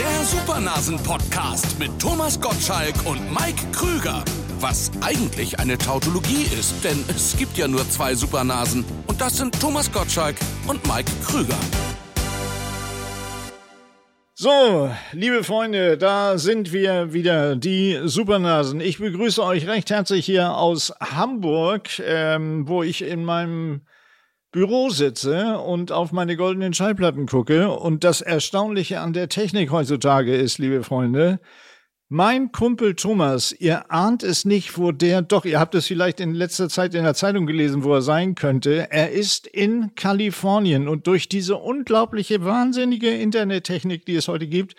Der Supernasen-Podcast mit Thomas Gottschalk und Mike Krüger. Was eigentlich eine Tautologie ist, denn es gibt ja nur zwei Supernasen. Und das sind Thomas Gottschalk und Mike Krüger. So, liebe Freunde, da sind wir wieder, die Supernasen. Ich begrüße euch recht herzlich hier aus Hamburg, ähm, wo ich in meinem Büro sitze und auf meine goldenen Schallplatten gucke. Und das Erstaunliche an der Technik heutzutage ist, liebe Freunde, mein Kumpel Thomas, ihr ahnt es nicht, wo der, doch, ihr habt es vielleicht in letzter Zeit in der Zeitung gelesen, wo er sein könnte. Er ist in Kalifornien und durch diese unglaubliche, wahnsinnige Internettechnik, die es heute gibt,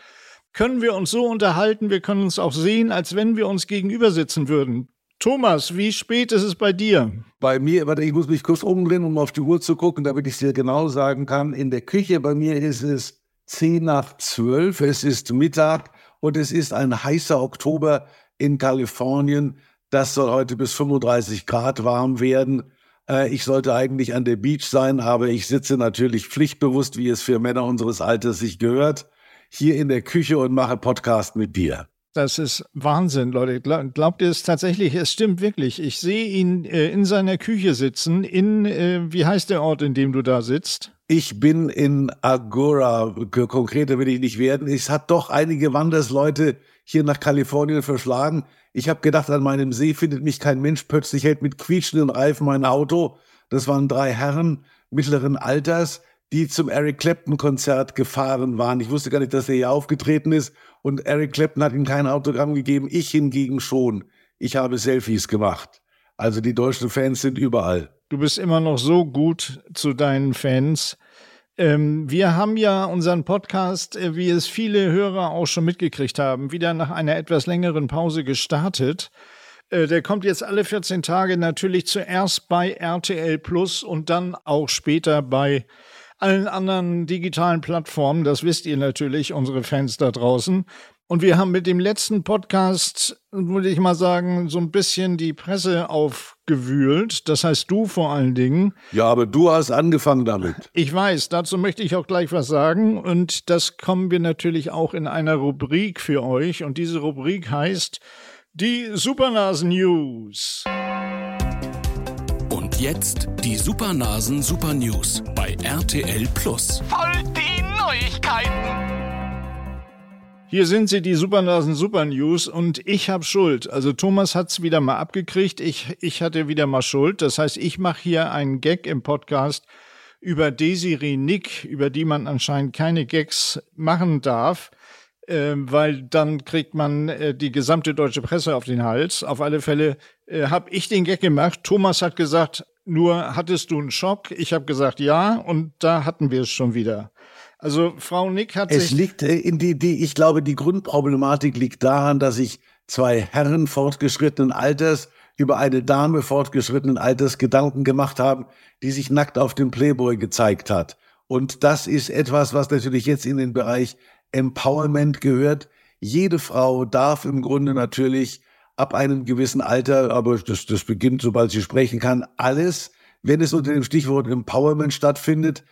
können wir uns so unterhalten, wir können uns auch sehen, als wenn wir uns gegenüber sitzen würden. Thomas, wie spät ist es bei dir? Bei mir, warte, ich muss mich kurz umdrehen, um auf die Uhr zu gucken, damit ich es dir genau sagen kann. In der Küche bei mir ist es 10 nach 12, es ist Mittag und es ist ein heißer Oktober in Kalifornien. Das soll heute bis 35 Grad warm werden. Äh, ich sollte eigentlich an der Beach sein, aber ich sitze natürlich pflichtbewusst, wie es für Männer unseres Alters sich gehört, hier in der Küche und mache Podcast mit dir. Das ist Wahnsinn, Leute. Glaubt ihr es tatsächlich? Es stimmt wirklich. Ich sehe ihn äh, in seiner Küche sitzen. In, äh, wie heißt der Ort, in dem du da sitzt? Ich bin in Agora. Konkreter will ich nicht werden. Es hat doch einige Wandersleute hier nach Kalifornien verschlagen. Ich habe gedacht, an meinem See findet mich kein Mensch. Plötzlich hält mit quietschenden Reifen mein Auto. Das waren drei Herren mittleren Alters die zum Eric Clapton-Konzert gefahren waren. Ich wusste gar nicht, dass er hier aufgetreten ist. Und Eric Clapton hat ihm kein Autogramm gegeben, ich hingegen schon. Ich habe Selfies gemacht. Also die deutschen Fans sind überall. Du bist immer noch so gut zu deinen Fans. Ähm, wir haben ja unseren Podcast, äh, wie es viele Hörer auch schon mitgekriegt haben, wieder nach einer etwas längeren Pause gestartet. Äh, der kommt jetzt alle 14 Tage natürlich zuerst bei RTL Plus und dann auch später bei allen anderen digitalen Plattformen. Das wisst ihr natürlich, unsere Fans da draußen. Und wir haben mit dem letzten Podcast, würde ich mal sagen, so ein bisschen die Presse aufgewühlt. Das heißt du vor allen Dingen. Ja, aber du hast angefangen damit. Ich weiß, dazu möchte ich auch gleich was sagen. Und das kommen wir natürlich auch in einer Rubrik für euch. Und diese Rubrik heißt die Supernasen News jetzt die Supernasen Super News bei RTL Plus. Voll die Neuigkeiten! Hier sind sie, die Supernasen Super News und ich habe Schuld. Also Thomas hat's wieder mal abgekriegt, ich, ich hatte wieder mal Schuld. Das heißt, ich mache hier einen Gag im Podcast über Desiree Nick, über die man anscheinend keine Gags machen darf äh, weil dann kriegt man äh, die gesamte deutsche Presse auf den Hals. Auf alle Fälle äh, habe ich den Gag gemacht. Thomas hat gesagt, nur hattest du einen Schock? Ich habe gesagt ja und da hatten wir es schon wieder. Also Frau Nick hat es sich. Es liegt äh, in die, die, ich glaube, die Grundproblematik liegt daran, dass sich zwei Herren fortgeschrittenen Alters über eine Dame fortgeschrittenen Alters Gedanken gemacht haben, die sich nackt auf dem Playboy gezeigt hat. Und das ist etwas, was natürlich jetzt in den Bereich Empowerment gehört. Jede Frau darf im Grunde natürlich ab einem gewissen Alter, aber das, das beginnt, sobald sie sprechen kann, alles, wenn es unter dem Stichwort Empowerment stattfindet.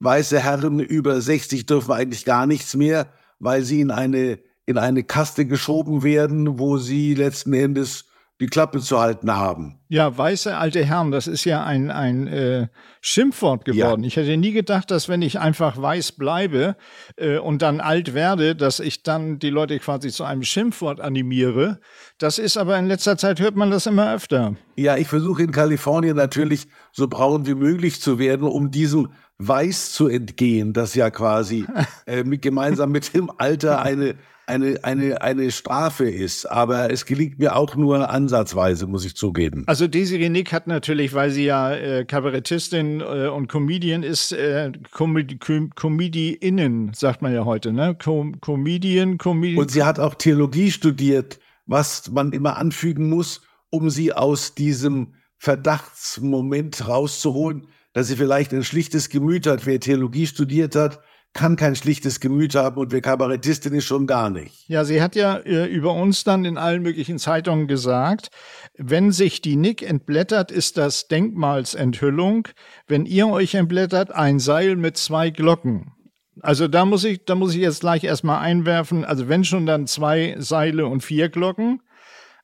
Weiße Herren über 60 dürfen eigentlich gar nichts mehr, weil sie in eine, in eine Kaste geschoben werden, wo sie letzten Endes die Klappe zu halten haben. Ja, weiße alte Herren, das ist ja ein, ein äh, Schimpfwort geworden. Ja. Ich hätte nie gedacht, dass wenn ich einfach weiß bleibe äh, und dann alt werde, dass ich dann die Leute quasi zu einem Schimpfwort animiere. Das ist aber in letzter Zeit hört man das immer öfter. Ja, ich versuche in Kalifornien natürlich so braun wie möglich zu werden, um diesem Weiß zu entgehen, das ja quasi äh, mit, gemeinsam mit dem Alter eine eine, eine, eine Strafe ist. Aber es gelingt mir auch nur ansatzweise, muss ich zugeben. Also Desiree Nick hat natürlich, weil sie ja äh, Kabarettistin äh, und Comedian ist, äh, Com Com Comediinnen, sagt man ja heute, ne? Com Comedian, Comedian. Und sie hat auch Theologie studiert, was man immer anfügen muss, um sie aus diesem Verdachtsmoment rauszuholen, dass sie vielleicht ein schlichtes Gemüt hat. Wer Theologie studiert hat, kann kein schlichtes Gemüt haben und wir Kabarettistinnen schon gar nicht. Ja, sie hat ja äh, über uns dann in allen möglichen Zeitungen gesagt, wenn sich die Nick entblättert, ist das Denkmalsenthüllung. Wenn ihr euch entblättert, ein Seil mit zwei Glocken. Also da muss ich, da muss ich jetzt gleich erstmal einwerfen. Also wenn schon dann zwei Seile und vier Glocken.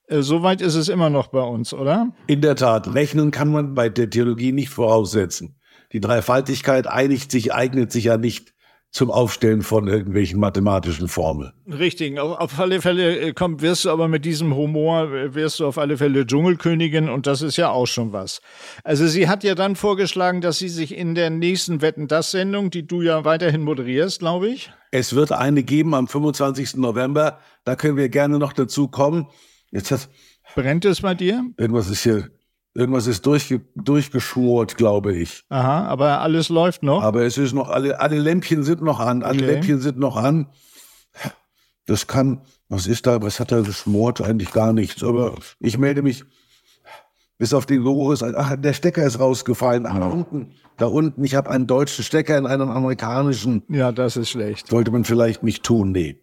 Äh, Soweit ist es immer noch bei uns, oder? In der Tat, rechnen kann man bei der Theologie nicht voraussetzen. Die Dreifaltigkeit einigt sich, eignet sich ja nicht zum Aufstellen von irgendwelchen mathematischen Formeln. Richtig, auf, auf alle Fälle äh, kommt, wirst du aber mit diesem Humor, äh, wirst du auf alle Fälle Dschungelkönigin und das ist ja auch schon was. Also sie hat ja dann vorgeschlagen, dass sie sich in der nächsten Wetten das Sendung, die du ja weiterhin moderierst, glaube ich. Es wird eine geben am 25. November, da können wir gerne noch dazu kommen. Jetzt hat Brennt es bei dir? irgendwas ist hier, irgendwas ist durchge, durchgeschmort, glaube ich. Aha, aber alles läuft noch. Aber es ist noch, alle, alle Lämpchen sind noch an, alle Okay. Lämpchen sind noch an. Das kann, was ist da, was hat er geschmort? Eigentlich gar nichts. Aber ich melde mich, bis auf den ist, ach, der Stecker ist rausgefallen. Ach, da unten, da unten, ich habe einen deutschen Stecker in einen amerikanischen. Ja, das ist schlecht. Sollte man vielleicht nicht tun, nee.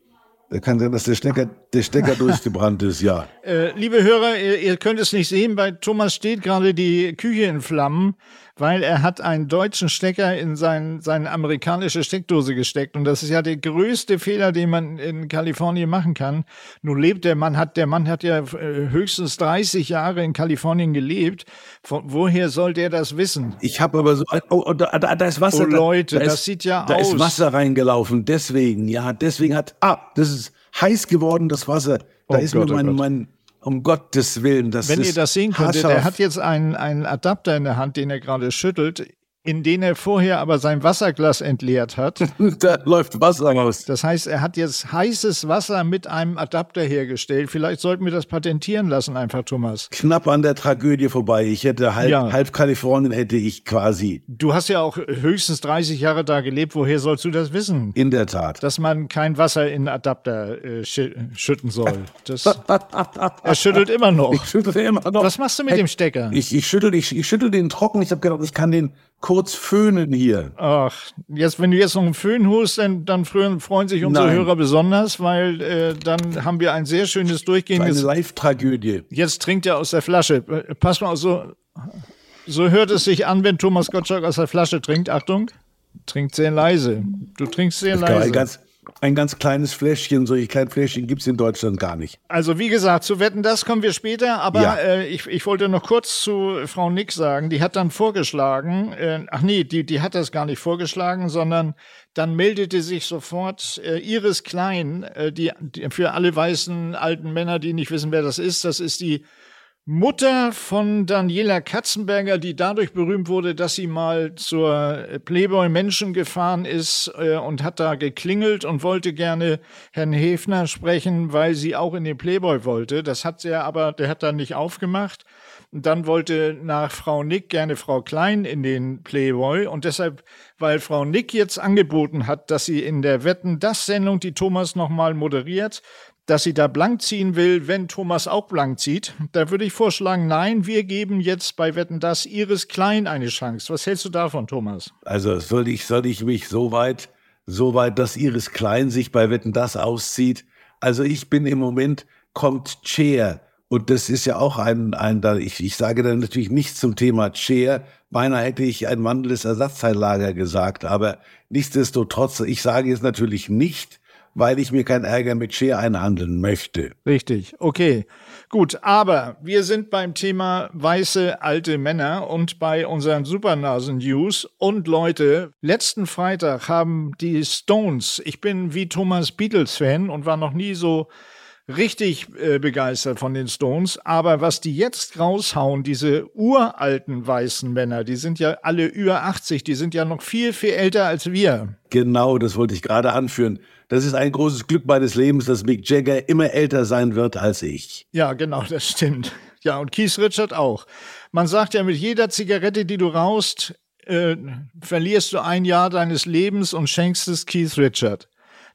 Da kann sein, dass der Stecker, der Stecker durchgebrannt ist, ja. Äh, liebe Hörer, ihr, ihr könnt es nicht sehen, bei Thomas steht gerade die Küche in Flammen, weil er hat einen deutschen Stecker in sein, seine amerikanische Steckdose gesteckt. Und das ist ja der größte Fehler, den man in Kalifornien machen kann. Nun lebt der Mann, hat, der Mann hat ja äh, höchstens 30 Jahre in Kalifornien gelebt. Von, woher soll der das wissen? Ich habe aber so, oh, oh, da, da da ist Wasser. Oh, Leute, da, da das ist, sieht ja da aus. ist Wasser reingelaufen, deswegen, ja, deswegen hat, ah, das ist heiß geworden, das Wasser. Da Oh ist Gott, mir oh mein, Gott. mein, um Gottes Willen, das Wenn ist ihr das sehen könntet, er hat jetzt einen, einen Adapter in der Hand, den er gerade schüttelt, in den er vorher aber sein Wasserglas entleert hat. da läuft Wasser raus. Das heißt, er hat jetzt heißes Wasser mit einem Adapter hergestellt. Vielleicht sollten wir das patentieren lassen, einfach, Thomas. Knapp an der Tragödie vorbei. Ich hätte halb, Ja. halb Kalifornien hätte ich quasi. Du hast ja auch höchstens 30 Jahre da gelebt. Woher sollst du das wissen? In der Tat. Dass man kein Wasser in Adapter äh, schü schütten soll. Das, er schüttelt immer noch. Ich schüttel immer noch. Was machst du mit dem Stecker? Ich, ich schüttel, ich, ich schüttel den trocken. Ich habe gedacht, ich kann den kurz föhnen hier. Ach, jetzt, wenn du jetzt noch einen Föhn holst, dann, dann freuen, sich unsere Nein. Hörer besonders, weil äh, dann haben wir ein sehr schönes Eine durchgehendes. Live-Tragödie. Jetzt trinkt er aus der Flasche. Äh, Pass mal, so, so hört es sich an, wenn Thomas Gottschalk aus der Flasche trinkt. Achtung, trinkt sehr leise. Du trinkst sehr Ein leise. ganz, ein ganz kleines Fläschchen, solche kleinen Fläschchen gibt's in Deutschland gar nicht. Also wie gesagt, zu wetten, das kommen wir später. Aber Ja. äh, ich, ich wollte noch kurz zu Frau Nick sagen. Die hat dann vorgeschlagen, äh, ach nee, die, die hat das gar nicht vorgeschlagen, sondern dann meldete sich sofort äh, Iris Klein, äh, die, die für alle weißen alten Männer, die nicht wissen, wer das ist. Das ist die Mutter von Daniela Katzenberger, die dadurch berühmt wurde, dass sie mal zur Playboy Menschen gefahren ist äh, und hat da geklingelt und wollte gerne Herrn Hefner sprechen, weil sie auch in den Playboy wollte. Das hat sie aber, der hat dann nicht aufgemacht. Und dann wollte nach Frau Nick gerne Frau Klein in den Playboy. Und deshalb, weil Frau Nick jetzt angeboten hat, dass sie in der Wetten, das Sendung, die Thomas nochmal moderiert, dass sie da blank ziehen will, wenn Thomas auch blank zieht. Da würde ich vorschlagen, nein, wir geben jetzt bei Wetten das Iris Klein eine Chance. Was hältst du davon, Thomas? Also soll ich, soll ich mich so weit, so weit, dass Iris Klein sich bei Wetten das auszieht? Also ich bin im Moment, kommt Cher. Und das ist ja auch ein, ein da, ich, ich sage dann natürlich nichts zum Thema Cher. Beinahe hätte ich ein wandelndes Ersatzteillager gesagt. Aber nichtsdestotrotz, ich sage es natürlich nicht, weil ich mir keinen Ärger mit Cher einhandeln möchte. Richtig, okay. Gut, aber wir sind beim Thema weiße alte Männer und bei unseren Supernasen-News. Und Leute, letzten Freitag haben die Stones, ich bin wie Thomas Beatles-Fan und war noch nie so richtig äh, begeistert von den Stones. Aber was die jetzt raushauen, diese uralten weißen Männer, die sind ja alle über 80, die sind ja noch viel, viel älter als wir. Genau, das wollte ich gerade anführen. Das ist ein großes Glück meines Lebens, dass Mick Jagger immer älter sein wird als ich. Ja, genau, das stimmt. Ja, und Keith Richard auch. Man sagt ja, mit jeder Zigarette, die du rauchst, äh, verlierst du ein Jahr deines Lebens und schenkst es Keith Richard.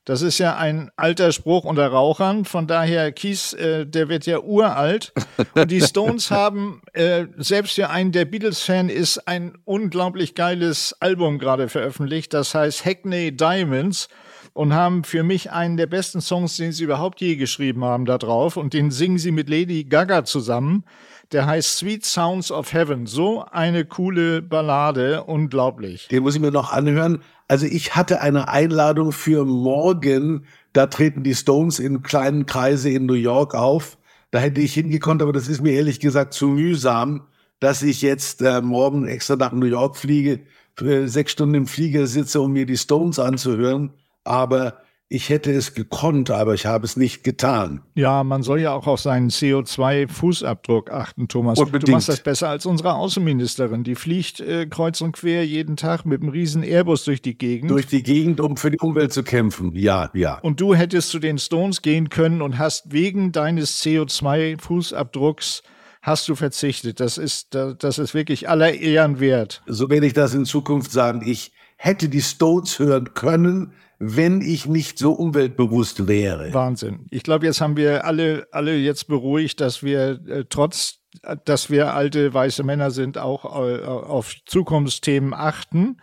Das ist ja ein alter Spruch unter Rauchern. Von daher, Keith, äh, der wird ja uralt. Und die Stones haben, äh, selbst für einen, der Beatles-Fan ist, ein unglaublich geiles Album gerade veröffentlicht. Das heißt Hackney Diamonds. Und haben für mich einen der besten Songs, den sie überhaupt je geschrieben haben, da drauf. Und den singen sie mit Lady Gaga zusammen. Der heißt Sweet Sounds of Heaven. So eine coole Ballade, unglaublich. Den muss ich mir noch anhören. Also ich hatte eine Einladung für morgen. Da treten die Stones in kleinen Kreise in New York auf. Da hätte ich hingekonnt, aber das ist mir ehrlich gesagt zu mühsam, dass ich jetzt äh, morgen extra nach New York fliege, für sechs Stunden im Flieger sitze, um mir die Stones anzuhören. Aber ich hätte es gekonnt, aber ich habe es nicht getan. Ja, man soll ja auch auf seinen CO2-Fußabdruck achten, Thomas. Unbedingt. Du machst das besser als unsere Außenministerin. Die fliegt äh, kreuz und quer jeden Tag mit einem riesen Airbus durch die Gegend. Durch die Gegend, um für die Umwelt zu kämpfen. Ja, ja. und du hättest zu den Stones gehen können und hast wegen deines CO2-Fußabdrucks hast du verzichtet. Das ist, das ist wirklich aller Ehren wert. So werde ich das in Zukunft sagen. Ich hätte die Stones hören können, wenn ich nicht so umweltbewusst wäre. Wahnsinn. Ich glaube, jetzt haben wir alle, alle jetzt beruhigt, dass wir äh, trotz, dass wir alte weiße Männer sind, auch äh, auf Zukunftsthemen achten.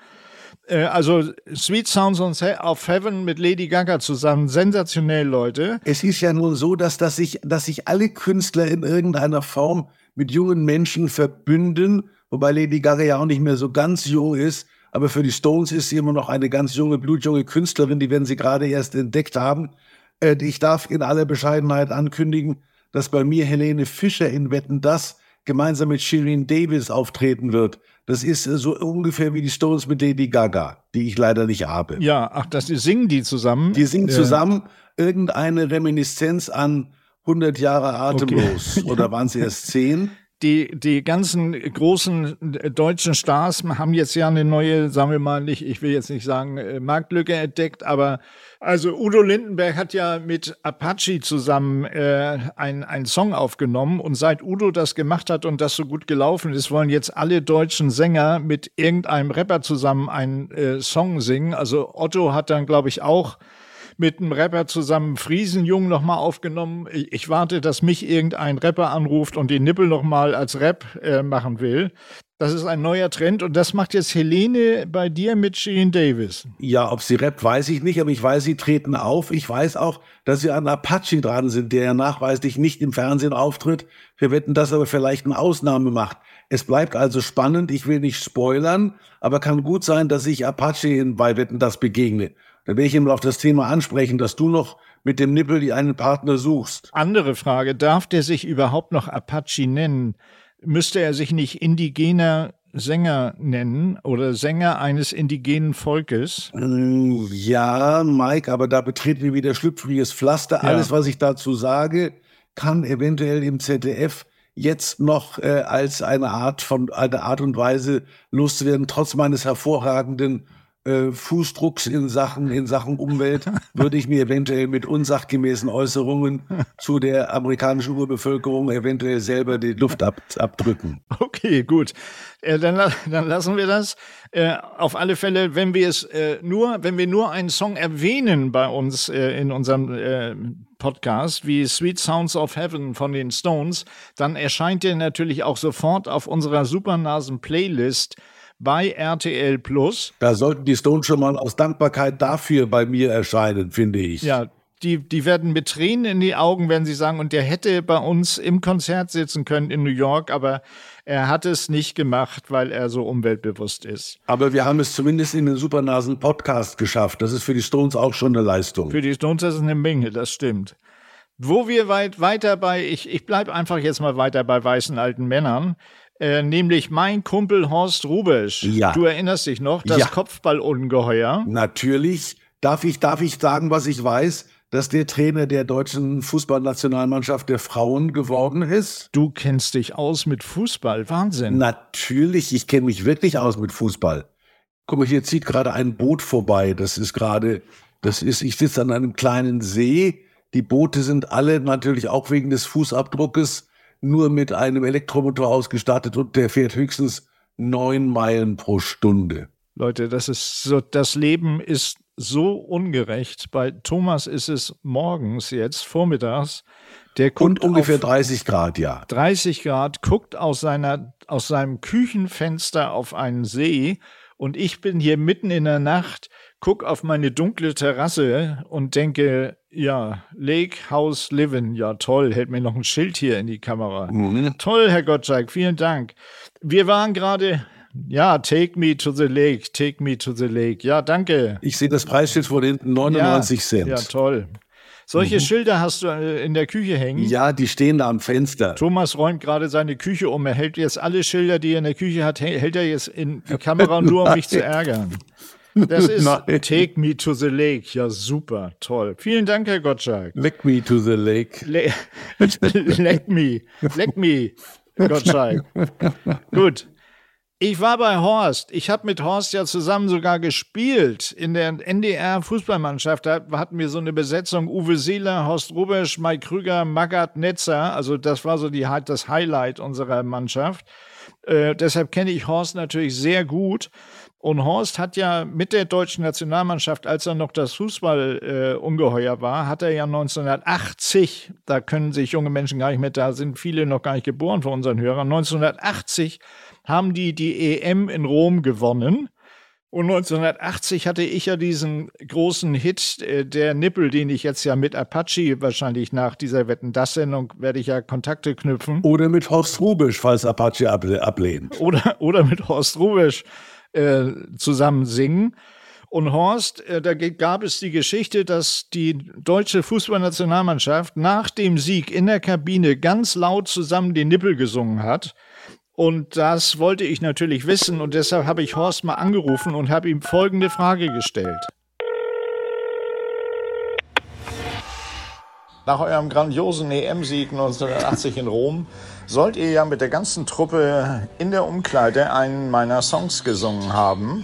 Äh, also Sweet Sounds of Heaven mit Lady Gaga zusammen, sensationell, Leute. Es ist ja nun so, dass, dass, sich, dass sich alle Künstler in irgendeiner Form mit jungen Menschen verbünden, wobei Lady Gaga ja auch nicht mehr so ganz jung ist. Aber für die Stones ist sie immer noch eine ganz junge, blutjunge Künstlerin, die werden sie gerade erst entdeckt haben. Äh, ich darf in aller Bescheidenheit ankündigen, dass bei mir Helene Fischer in Wetten das gemeinsam mit Shirin Davis auftreten wird. Das ist äh, so ungefähr wie die Stones mit Lady Gaga, die ich leider nicht habe. Ja, ach, das singen die zusammen. Die singen Äh, zusammen irgendeine Reminiszenz an 100 Jahre atemlos. Okay. Oder waren es erst 10? Die, die ganzen großen äh, deutschen Stars haben jetzt ja eine neue, sagen wir mal nicht, ich will jetzt nicht sagen, äh, Marktlücke entdeckt, aber also Udo Lindenberg hat ja mit Apache zusammen äh, ein- einen Song aufgenommen und seit Udo das gemacht hat und das so gut gelaufen ist, wollen jetzt alle deutschen Sänger mit irgendeinem Rapper zusammen einen äh, Song singen. Also Otto hat dann, glaube ich, auch mit einem Rapper zusammen Friesenjung nochmal aufgenommen. Ich, ich warte, dass mich irgendein Rapper anruft und den Nippel nochmal als Rap äh, machen will. Das ist ein neuer Trend und das macht jetzt Helene bei dir mit Shirin Davis. Ja, ob sie rappt, weiß ich nicht, aber ich weiß, sie treten auf. Ich weiß auch, dass sie an Apache dran sind, der ja nachweislich nicht im Fernsehen auftritt. Wir wetten, dass er aber vielleicht eine Ausnahme macht. Es bleibt also spannend. Ich will nicht spoilern, aber kann gut sein, dass ich Apache bei Wetten das begegne. Da werde ich ihm auf das Thema ansprechen, dass du noch mit dem Nippel die einen Partner suchst. Andere Frage, darf der sich überhaupt noch Apache nennen? Müsste er sich nicht indigener Sänger nennen oder Sänger eines indigenen Volkes? Mm, Ja, Mike, aber da betreten wir wieder schlüpfriges Pflaster. Ja. Alles, was ich dazu sage, kann eventuell im ZDF jetzt noch äh, als eine Art von eine Art und Weise loszuwerden, trotz meines hervorragenden äh, Fußdrucks in Sachen in Sachen Umwelt, würde ich mir eventuell mit unsachgemäßen Äußerungen zu der amerikanischen Urbevölkerung eventuell selber die Luft ab, abdrücken. Okay, gut. Äh, dann, dann lassen wir das. Äh, auf alle Fälle, wenn wir es äh, nur, wenn wir nur einen Song erwähnen bei uns äh, in unserem Podcast, wie Sweet Sounds of Heaven von den Stones, dann erscheint der natürlich auch sofort auf unserer Supernasen-Playlist bei RTL Plus. Da sollten die Stones schon mal aus Dankbarkeit dafür bei mir erscheinen, finde ich. Ja, die, die werden mit Tränen in die Augen, wenn sie sagen, und der hätte bei uns im Konzert sitzen können in New York, aber er hat es nicht gemacht, weil er so umweltbewusst ist. Aber wir haben es zumindest in den Supernasen Podcast geschafft. Das ist für die Stones auch schon eine Leistung. Für die Stones ist es eine Menge, das stimmt. Wo wir weit weiter bei, ich, ich bleibe einfach jetzt mal weiter bei weißen alten Männern, äh, nämlich mein Kumpel Horst Rubesch. Ja. Du erinnerst dich noch, das Ja. Kopfballungeheuer. Natürlich darf ich, darf ich sagen, was ich weiß, dass der Trainer der deutschen Fußballnationalmannschaft der Frauen geworden ist. Du kennst dich aus mit Fußball, Wahnsinn. Natürlich, ich kenne mich wirklich aus mit Fußball. Guck mal, hier zieht gerade ein Boot vorbei. Das ist gerade, das ist, ich sitze an einem kleinen See. Die Boote sind alle natürlich auch wegen des Fußabdruckes nur mit einem Elektromotor ausgestattet und der fährt höchstens neun Meilen pro Stunde. Leute, das ist so, das Leben ist so ungerecht. Bei Thomas ist es morgens jetzt, vormittags. Der guckt Und ungefähr auf 30 Grad, ja. 30 Grad, guckt aus seiner, aus seinem Küchenfenster auf einen See und ich bin hier mitten in der Nacht, guck auf meine dunkle Terrasse und denke, ja, Lake House Living, ja toll, hält mir noch ein Schild hier in die Kamera. Mhm. Toll, Herr Gottschalk, vielen Dank. Wir waren gerade, ja, take me to the lake, take me to the lake. Ja, danke. Ich sehe das Preisschild vor hinten, 99 ja, Cent. Ja, toll. Solche Schilder hast du äh, in der Küche hängen? Ja, die stehen da am Fenster. Thomas räumt gerade seine Küche um. Er hält jetzt alle Schilder, die er in der Küche hat, hält er jetzt in die Kamera nur, um mich zu ärgern. Das ist Nein. Take Me to the Lake. Ja, super, toll. Vielen Dank, Herr Gottschalk. Leck me to the lake. Le leck me, leck me, Gottschalk. Gut. Ich war bei Horst. Ich habe mit Horst ja zusammen sogar gespielt in der NDR-Fußballmannschaft. Da hatten wir so eine Besetzung: Uwe Seeler, Horst Rubesch, Mike Krüger, Magath Netzer. Also, das war so die, das Highlight unserer Mannschaft. Äh, deshalb kenne ich Horst natürlich sehr gut. Und Horst hat ja mit der deutschen Nationalmannschaft, als er noch das Fußball äh, war, hat er ja 1980, da können sich junge Menschen gar nicht mehr, da sind viele noch gar nicht geboren von unseren Hörern, 1980 haben die die EM in Rom gewonnen. Und 1980 hatte ich ja diesen großen Hit, äh, der Nippel, den ich jetzt ja mit Apache wahrscheinlich nach dieser Wetten das Sendung werde ich ja Kontakte knüpfen. Oder mit Horst Rubisch, falls Apache able- ablehnt. oder, oder mit Horst Rubisch äh, zusammen singen. Und Horst, äh, da gab es die Geschichte, dass die deutsche Fußballnationalmannschaft nach dem Sieg in der Kabine ganz laut zusammen den Nippel gesungen hat. Und das wollte ich natürlich wissen und deshalb habe ich Horst mal angerufen und habe ihm folgende Frage gestellt. Nach eurem grandiosen EM-Sieg 1980 in Rom sollt ihr ja mit der ganzen Truppe in der Umkleide einen meiner Songs gesungen haben.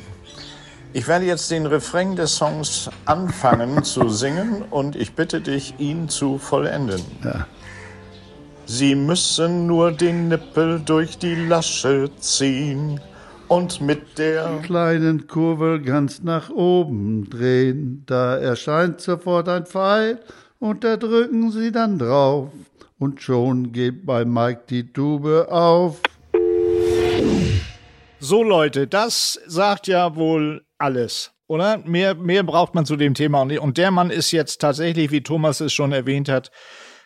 Ich werde jetzt den Refrain des Songs anfangen zu singen und ich bitte dich, ihn zu vollenden. Sie müssen nur den Nippel durch die Lasche ziehen und mit der kleinen Kurve ganz nach oben drehen. Da erscheint sofort ein Pfeil und da drücken Sie dann drauf. Und schon geht bei Mike die Tube auf. So Leute, das sagt ja wohl alles, oder? Mehr, mehr braucht man zu dem Thema auch nicht. Und der Mann ist jetzt tatsächlich, wie Thomas es schon erwähnt hat,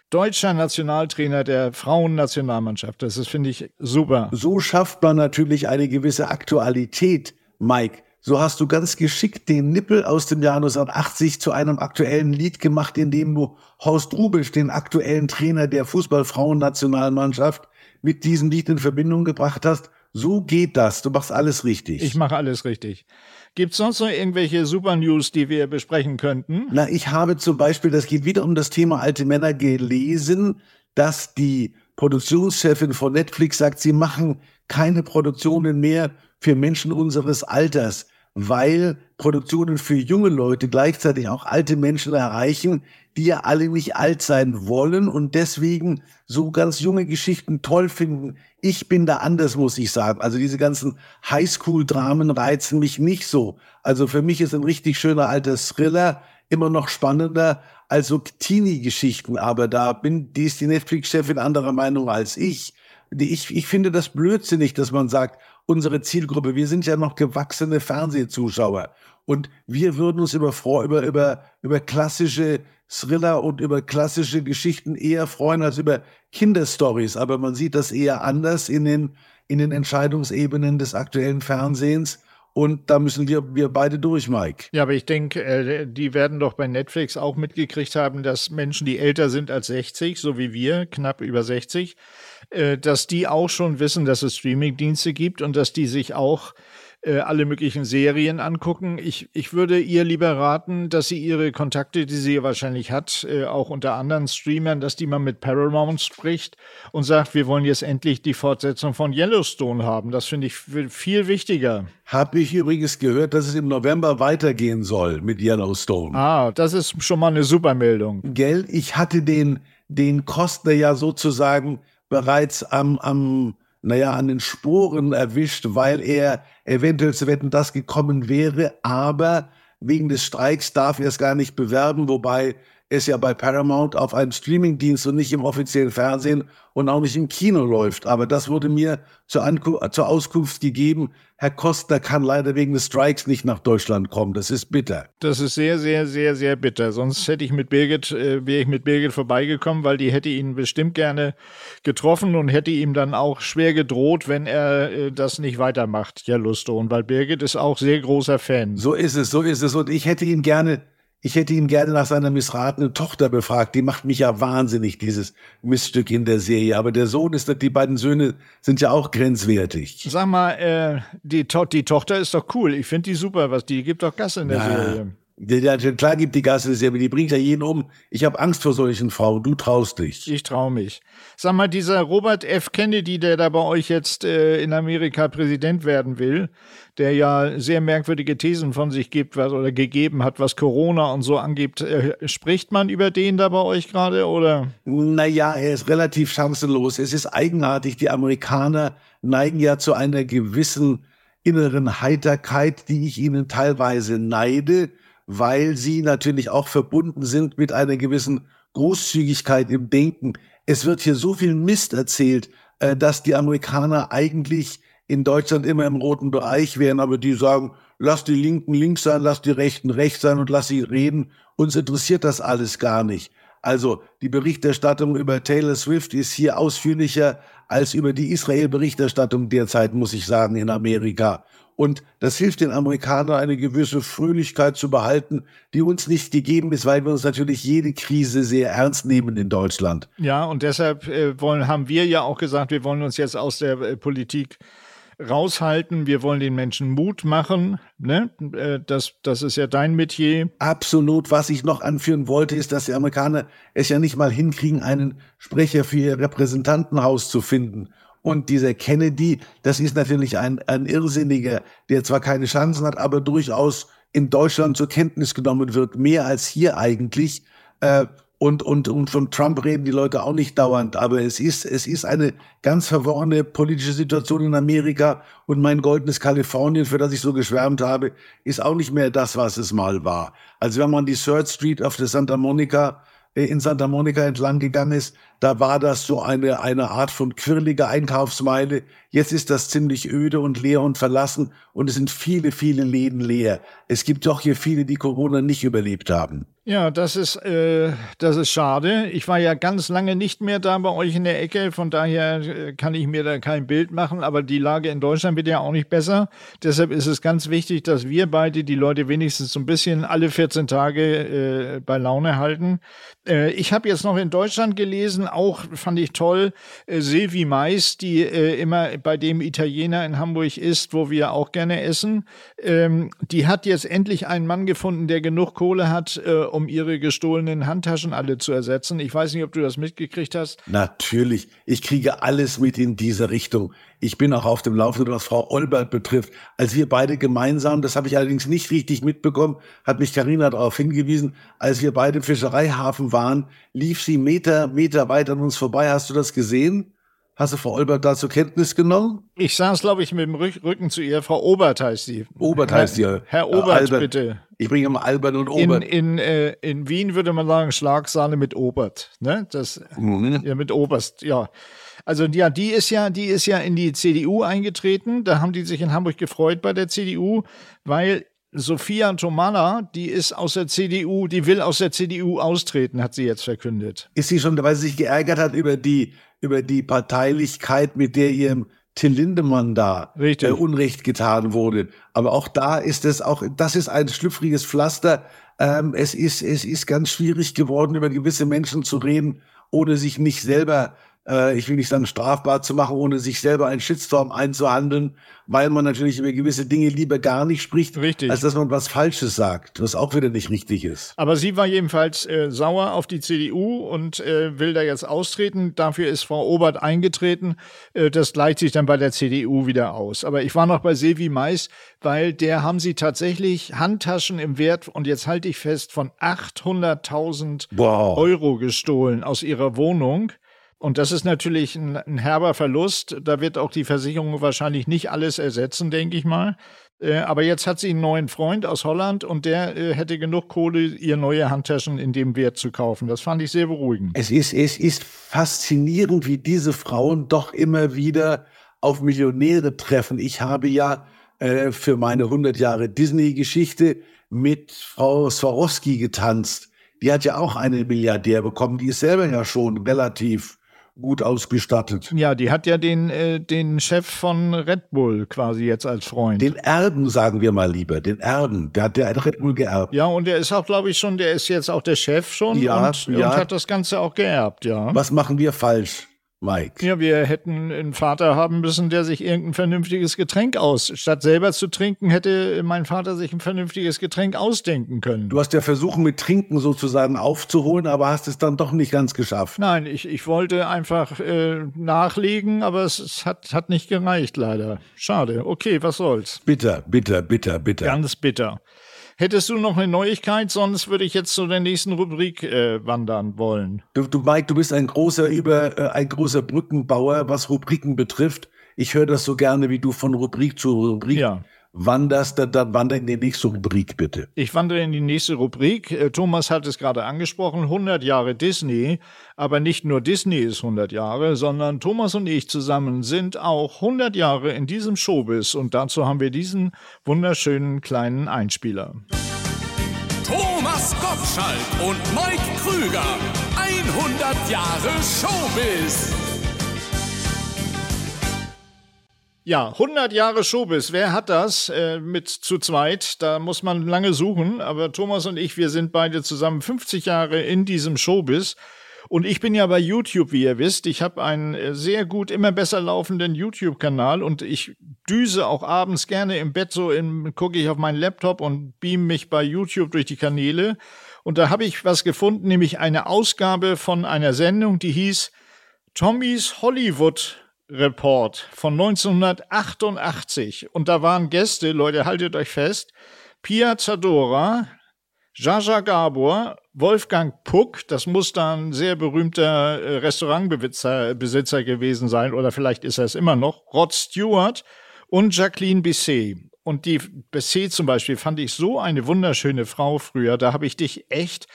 deutscher Nationaltrainer der Frauennationalmannschaft. Das ist, finde ich, super. So schafft man natürlich eine gewisse Aktualität, Mike. So hast du ganz geschickt den Nippel aus dem Jahr 1980 zu einem aktuellen Lied gemacht, in dem du Horst Rubisch, den aktuellen Trainer der Fußballfrauennationalmannschaft, mit diesem Lied in Verbindung gebracht hast. So geht das. Du machst alles richtig. Ich mache alles richtig. Gibt es sonst noch irgendwelche Super News, die wir besprechen könnten? Na, ich habe zum Beispiel, das geht wieder um das Thema alte Männer, gelesen, dass die Produktionschefin von Netflix sagt, sie machen keine Produktionen mehr für Menschen unseres Alters, weil Produktionen für junge Leute gleichzeitig auch alte Menschen erreichen, die ja alle nicht alt sein wollen und deswegen so ganz junge Geschichten toll finden. Ich bin da anders, muss ich sagen. Also diese ganzen Highschool-Dramen reizen mich nicht so. Also für mich ist ein richtig schöner alter Thriller immer noch spannender als so Teenie-Geschichten. Aber da bin, die ist die Netflix-Chefin anderer Meinung als ich. Ich. Ich finde das blödsinnig, dass man sagt, unsere Zielgruppe, wir sind ja noch gewachsene Fernsehzuschauer. Und wir würden uns über, über, über, über klassische Thriller und über klassische Geschichten eher freuen als über Kinderstories. Aber man sieht das eher anders in den, in den Entscheidungsebenen des aktuellen Fernsehens. Und da müssen wir, wir beide durch, Mike. Ja, aber ich denke, äh, die werden doch bei Netflix auch mitgekriegt haben, dass Menschen, die älter sind als 60, so wie wir, knapp über 60, äh, dass die auch schon wissen, dass es Streamingdienste gibt und dass die sich auch äh, alle möglichen Serien angucken. Ich, ich würde ihr lieber raten, dass sie ihre Kontakte, die sie wahrscheinlich hat, äh, auch unter anderen Streamern, dass die mal mit Paramount spricht und sagt, wir wollen jetzt endlich die Fortsetzung von Yellowstone haben. Das finde ich viel wichtiger. Habe ich übrigens gehört, dass es im November weitergehen soll mit Yellowstone. Ah, das ist schon mal eine super Meldung. Gell, ich hatte den, den Kostner ja sozusagen bereits am, am, naja, an den Sporen erwischt, weil er eventuell zu Wetten das gekommen wäre, aber wegen des Streiks darf er es gar nicht bewerben, wobei es ja bei Paramount auf einem Streamingdienst und nicht im offiziellen Fernsehen und auch nicht im Kino läuft. Aber das wurde mir zur, Anku zur Auskunft gegeben. Herr Kostner kann leider wegen des Strikes nicht nach Deutschland kommen. Das ist bitter. Das ist sehr, sehr, sehr, sehr bitter. Sonst hätte ich mit Birgit, äh, wäre ich mit Birgit vorbeigekommen, weil die hätte ihn bestimmt gerne getroffen und hätte ihm dann auch schwer gedroht, wenn er äh, das nicht weitermacht, Yellowstone, weil Birgit ist auch sehr großer Fan. So ist es, so ist es. Und ich hätte ihn gerne ich hätte ihn gerne nach seiner missratenen Tochter befragt. Die macht mich ja wahnsinnig, dieses Missstück in der Serie. Aber der Sohn ist, die beiden Söhne sind ja auch grenzwertig. Sag mal, äh, die, to die Tochter ist doch cool. Ich finde die super, was die gibt doch Gas in der ja. Serie. Ja, klar gibt die Gasse sehr, aber die bringt ja jeden um. Ich habe Angst vor solchen Frauen. Du traust dich. Ich traue mich. Sag mal, dieser Robert F. Kennedy, der da bei euch jetzt äh, in Amerika Präsident werden will, der ja sehr merkwürdige Thesen von sich gibt was, oder gegeben hat, was Corona und so angibt. Äh, spricht man über den da bei euch gerade oder? Naja, er ist relativ chancenlos. Es ist eigenartig. Die Amerikaner neigen ja zu einer gewissen inneren Heiterkeit, die ich ihnen teilweise neide weil sie natürlich auch verbunden sind mit einer gewissen Großzügigkeit im Denken. Es wird hier so viel Mist erzählt, äh, dass die Amerikaner eigentlich in Deutschland immer im roten Bereich wären, aber die sagen, lass die Linken links sein, lass die Rechten rechts sein und lass sie reden. Uns interessiert das alles gar nicht. Also die Berichterstattung über Taylor Swift ist hier ausführlicher als über die Israel-Berichterstattung derzeit, muss ich sagen, in Amerika. Und das hilft den Amerikanern, eine gewisse Fröhlichkeit zu behalten, die uns nicht gegeben ist, weil wir uns natürlich jede Krise sehr ernst nehmen in Deutschland. Ja, und deshalb äh, wollen, haben wir ja auch gesagt, wir wollen uns jetzt aus der äh, Politik raushalten. Wir wollen den Menschen Mut machen. Ne? Äh, das, das ist ja dein Metier. Absolut. Was ich noch anführen wollte, ist, dass die Amerikaner es ja nicht mal hinkriegen, einen Sprecher für ihr Repräsentantenhaus zu finden. Und dieser Kennedy, das ist natürlich ein, ein Irrsinniger, der zwar keine Chancen hat, aber durchaus in Deutschland zur Kenntnis genommen wird, mehr als hier eigentlich. Äh, und, und, und von Trump reden die Leute auch nicht dauernd. Aber es ist, es ist eine ganz verworrene politische Situation in Amerika. Und mein goldenes Kalifornien, für das ich so geschwärmt habe, ist auch nicht mehr das, was es mal war. Also wenn man die Third Street auf der Santa Monica äh, in Santa Monica entlang gegangen ist, da war das so eine, eine Art von quirliger Einkaufsmeile. Jetzt ist das ziemlich öde und leer und verlassen und es sind viele, viele Läden leer. Es gibt doch hier viele, die Corona nicht überlebt haben. Ja, das ist, äh, das ist schade. Ich war ja ganz lange nicht mehr da bei euch in der Ecke, von daher äh, kann ich mir da kein Bild machen, aber die Lage in Deutschland wird ja auch nicht besser. Deshalb ist es ganz wichtig, dass wir beide die Leute wenigstens so ein bisschen alle 14 Tage äh, bei Laune halten. Äh, ich habe jetzt noch in Deutschland gelesen, auch fand ich toll, äh, Silvi Mais, die äh, immer bei dem Italiener in Hamburg ist, wo wir auch gerne essen, ähm, die hat jetzt endlich einen Mann gefunden, der genug Kohle hat, äh, um ihre gestohlenen Handtaschen alle zu ersetzen. Ich weiß nicht, ob du das mitgekriegt hast. Natürlich. Ich kriege alles mit in diese Richtung. Ich bin auch auf dem Laufenden, was Frau Olbert betrifft. Als wir beide gemeinsam, das habe ich allerdings nicht richtig mitbekommen, hat mich Karina darauf hingewiesen, als wir beide im Fischereihafen waren, lief sie Meter, Meter weit an uns vorbei. Hast du das gesehen? Hast du Frau Olbert da zur Kenntnis genommen? Ich saß, glaube ich, mit dem Rücken zu ihr. Frau Obert heißt sie. Obert heißt sie. Herr, Herr Obert, Albert. bitte. Ich bringe immer Albert und Obert. In, in, äh, in Wien würde man sagen Schlagsahne mit Obert. Ne? Das, mhm. Ja, mit Oberst, ja. Also ja, die ist ja, die ist ja in die CDU eingetreten. Da haben die sich in Hamburg gefreut bei der CDU, weil Sophia Tomala, die ist aus der CDU, die will aus der CDU austreten, hat sie jetzt verkündet. Ist sie schon, weil sie sich geärgert hat über die, über die Parteilichkeit, mit der ihrem Till Lindemann da äh, Unrecht getan wurde. Aber auch da ist es auch, das ist ein schlüpfriges Pflaster. Ähm, es ist, es ist ganz schwierig geworden, über gewisse Menschen zu reden, ohne sich nicht selber äh, ich will nicht sagen strafbar zu machen, ohne sich selber einen Shitstorm einzuhandeln, weil man natürlich über gewisse Dinge lieber gar nicht spricht, richtig. als dass man was Falsches sagt, was auch wieder nicht richtig ist. Aber sie war jedenfalls äh, sauer auf die CDU und äh, will da jetzt austreten. Dafür ist Frau Obert eingetreten. Äh, das gleicht sich dann bei der CDU wieder aus. Aber ich war noch bei Silvi Mais, weil der haben sie tatsächlich Handtaschen im Wert, und jetzt halte ich fest, von 800.000 wow. Euro gestohlen aus ihrer Wohnung. Und das ist natürlich ein, ein, herber Verlust. Da wird auch die Versicherung wahrscheinlich nicht alles ersetzen, denke ich mal. Äh, aber jetzt hat sie einen neuen Freund aus Holland und der äh, hätte genug Kohle, ihr neue Handtaschen in dem Wert zu kaufen. Das fand ich sehr beruhigend. Es ist, es ist faszinierend, wie diese Frauen doch immer wieder auf Millionäre treffen. Ich habe ja äh, für meine 100 Jahre Disney-Geschichte mit Frau Swarovski getanzt. Die hat ja auch einen Milliardär bekommen. Die ist selber ja schon relativ gut ausgestattet. Ja, die hat ja den, äh, den Chef von Red Bull quasi jetzt als Freund. Den Erben, sagen wir mal lieber, den Erben. Der hat der Red Bull geerbt. Ja, und der ist auch, glaube ich, schon, der ist jetzt auch der Chef schon ja, und, ja. und hat das Ganze auch geerbt, ja. Was machen wir falsch? Mike. Ja, wir hätten einen Vater haben müssen, der sich irgendein vernünftiges Getränk aus. Statt selber zu trinken, hätte mein Vater sich ein vernünftiges Getränk ausdenken können. Du hast ja versucht, mit Trinken sozusagen aufzuholen, aber hast es dann doch nicht ganz geschafft. Nein, ich, ich wollte einfach äh, nachlegen, aber es, es, hat, hat nicht gereicht, leider. Schade. Okay, was soll's. Bitter, bitter, bitter, bitter. Ganz bitter. Hättest du noch eine Neuigkeit, sonst würde ich jetzt zu der nächsten Rubrik äh, wandern wollen. Du, du, Mike, du bist ein großer über äh, ein großer Brückenbauer, was Rubriken betrifft. Ich höre das so gerne, wie du von Rubrik zu Rubrik ja wanderst, dann, dann wander in die nächste Rubrik, bitte. Ich wandere in die nächste Rubrik. Äh, Thomas hat es gerade angesprochen, 100 Jahre Disney. Aber nicht nur Disney ist 100 Jahre, sondern Thomas und ich zusammen sind auch 100 Jahre in diesem Showbiz. Und dazu haben wir diesen wunderschönen kleinen Einspieler. Thomas Gottschalk und Mike Krüger. 100 Jahre Showbiz. Ja, 100 Jahre Showbiz. Wer hat das äh, mit zu zweit? Da muss man lange suchen. Aber Thomas und ich, wir sind beide zusammen 50 Jahre in diesem Showbiz. Und ich bin ja bei YouTube, wie ihr wisst. Ich habe einen äh, sehr gut, immer besser laufenden YouTube-Kanal und ich düse auch abends gerne im Bett so, gucke ich auf meinen Laptop und beam mich bei YouTube durch die Kanäle. Und da habe ich was gefunden, nämlich eine Ausgabe von einer Sendung, die hieß Tommys Hollywood Report von 1988. Und da waren Gäste, Leute, haltet euch fest, Pia Zadora, Jaja Gabor, Wolfgang Puck, das muss dann ein sehr berühmter äh, Restaurantbesitzer Besitzer gewesen sein, oder vielleicht ist er es immer noch, Rod Stewart und Jacqueline Bisset. Und die Bisset zum Beispiel fand ich so eine wunderschöne Frau früher, da habe ich dich echt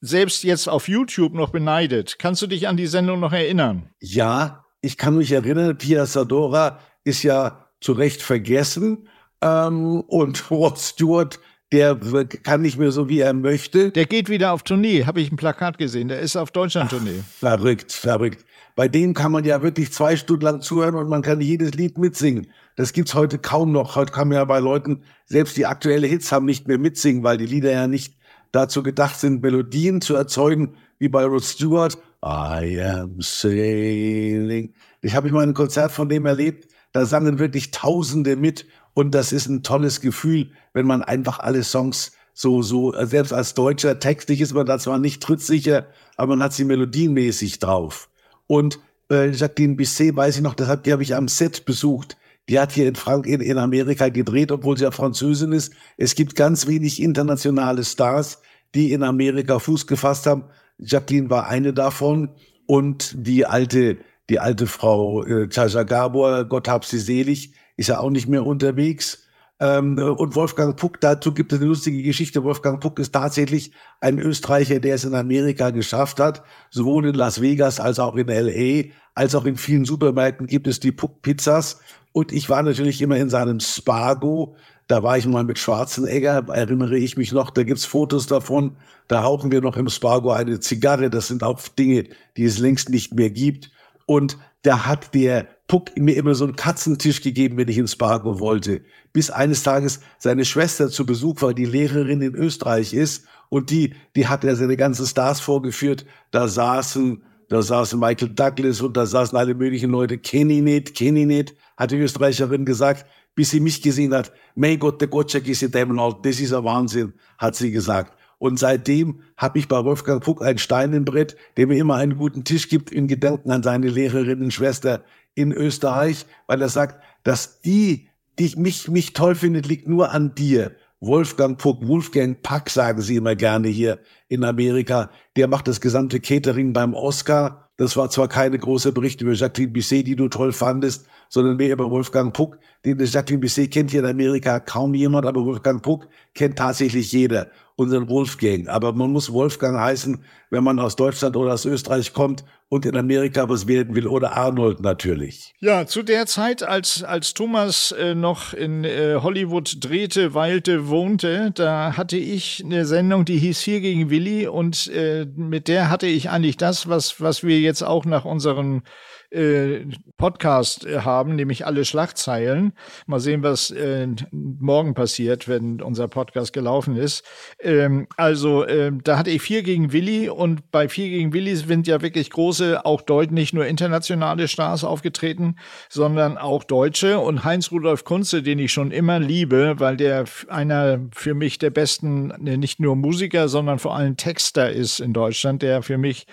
selbst jetzt auf YouTube noch beneidet. Kannst du dich an die Sendung noch erinnern? Ja, ich kann mich erinnern, Pia Sadora ist ja zu Recht vergessen ähm, und Rod Stewart, der kann nicht mehr so, wie er möchte. Der geht wieder auf Tournee, habe ich ein Plakat gesehen. Der ist auf Deutschland-Tournee. Verrückt, verrückt. Bei denen kann man ja wirklich zwei Stunden lang zuhören und man kann jedes Lied mitsingen. Das gibt's heute kaum noch. Heute kann man ja bei Leuten, selbst die aktuelle Hits haben nicht mehr mitsingen, weil die Lieder ja nicht dazu gedacht sind, Melodien zu erzeugen, wie bei Rod Stewart. I am sailing. Ich habe mal ein Konzert von dem erlebt, da sangen wirklich Tausende mit und das ist ein tolles Gefühl, wenn man einfach alle Songs so, so, selbst als Deutscher, textlich ist man da zwar nicht trittsicher, aber man hat sie melodienmäßig drauf. Und äh, Jacqueline Bisset, weiß ich noch, deshalb die habe ich am Set besucht. Die hat hier in, Frank in, in Amerika gedreht, obwohl sie ja Französin ist. Es gibt ganz wenig internationale Stars, die in Amerika Fuß gefasst haben. Jacqueline war eine davon und die alte, die alte Frau äh, Chaja Gabor, Gott hab sie selig, ist ja auch nicht mehr unterwegs. Ähm, und Wolfgang Puck, dazu gibt es eine lustige Geschichte. Wolfgang Puck ist tatsächlich ein Österreicher, der es in Amerika geschafft hat. Sowohl in Las Vegas als auch in LA, als auch in vielen Supermärkten gibt es die Puck-Pizzas. Und ich war natürlich immer in seinem Spargo. Da war ich mal mit Schwarzenegger, erinnere ich mich noch, da gibt's Fotos davon. Da rauchen wir noch im Spargo eine Zigarre. Das sind auch Dinge, die es längst nicht mehr gibt. Und da hat der Puck mir immer so einen Katzentisch gegeben, wenn ich ins Spargo wollte. Bis eines Tages seine Schwester zu Besuch war, die Lehrerin in Österreich ist. Und die, die hat er seine ganzen Stars vorgeführt. Da saßen, da saßen Michael Douglas und da saßen alle möglichen Leute. Kenny nicht, Kenny nicht, hat die Österreicherin gesagt bis sie mich gesehen hat. Mein Gott, der Gottschalk ist in deinem Alter, das ist ein Wahnsinn, hat sie gesagt. Und seitdem habe ich bei Wolfgang Puck ein Stein im Brett, der mir immer einen guten Tisch gibt in Gedanken an seine Lehrerinnen-Schwester in Österreich, weil er sagt, dass die, die mich, mich toll findet, liegt nur an dir. Wolfgang Puck, Wolfgang Puck sagen sie immer gerne hier in Amerika. Der macht das gesamte Catering beim Oscar. Das war zwar keine große Bericht über Jacqueline Bisset, die du toll fandest, sondern mehr über Wolfgang Puck. Den Jacqueline Bisset kennt hier in Amerika kaum jemand, aber Wolfgang Puck kennt tatsächlich jeder unseren Wolfgang. Aber man muss Wolfgang heißen, wenn man aus Deutschland oder aus Österreich kommt und in Amerika was werden will oder Arnold natürlich. Ja, zu der Zeit, als, als Thomas äh, noch in äh, Hollywood drehte, weilte, wohnte, da hatte ich eine Sendung, die hieß Vier gegen Willi und äh, mit der hatte ich eigentlich das, was, was wir jetzt auch nach unserem äh, Podcast äh, haben, nämlich alle Schlagzeilen. Mal sehen, was äh, morgen passiert, wenn unser Podcast gelaufen ist. Ähm, also äh, da hatte ich vier gegen Willi und bei vier gegen Willi sind ja wirklich große, auch Deut nicht nur internationale Stars aufgetreten, sondern auch Deutsche und Heinz Rudolf Kunze, den ich schon immer liebe, weil der einer für mich der besten, ne, nicht nur Musiker, sondern vor allem Texter ist in Deutschland, der für mich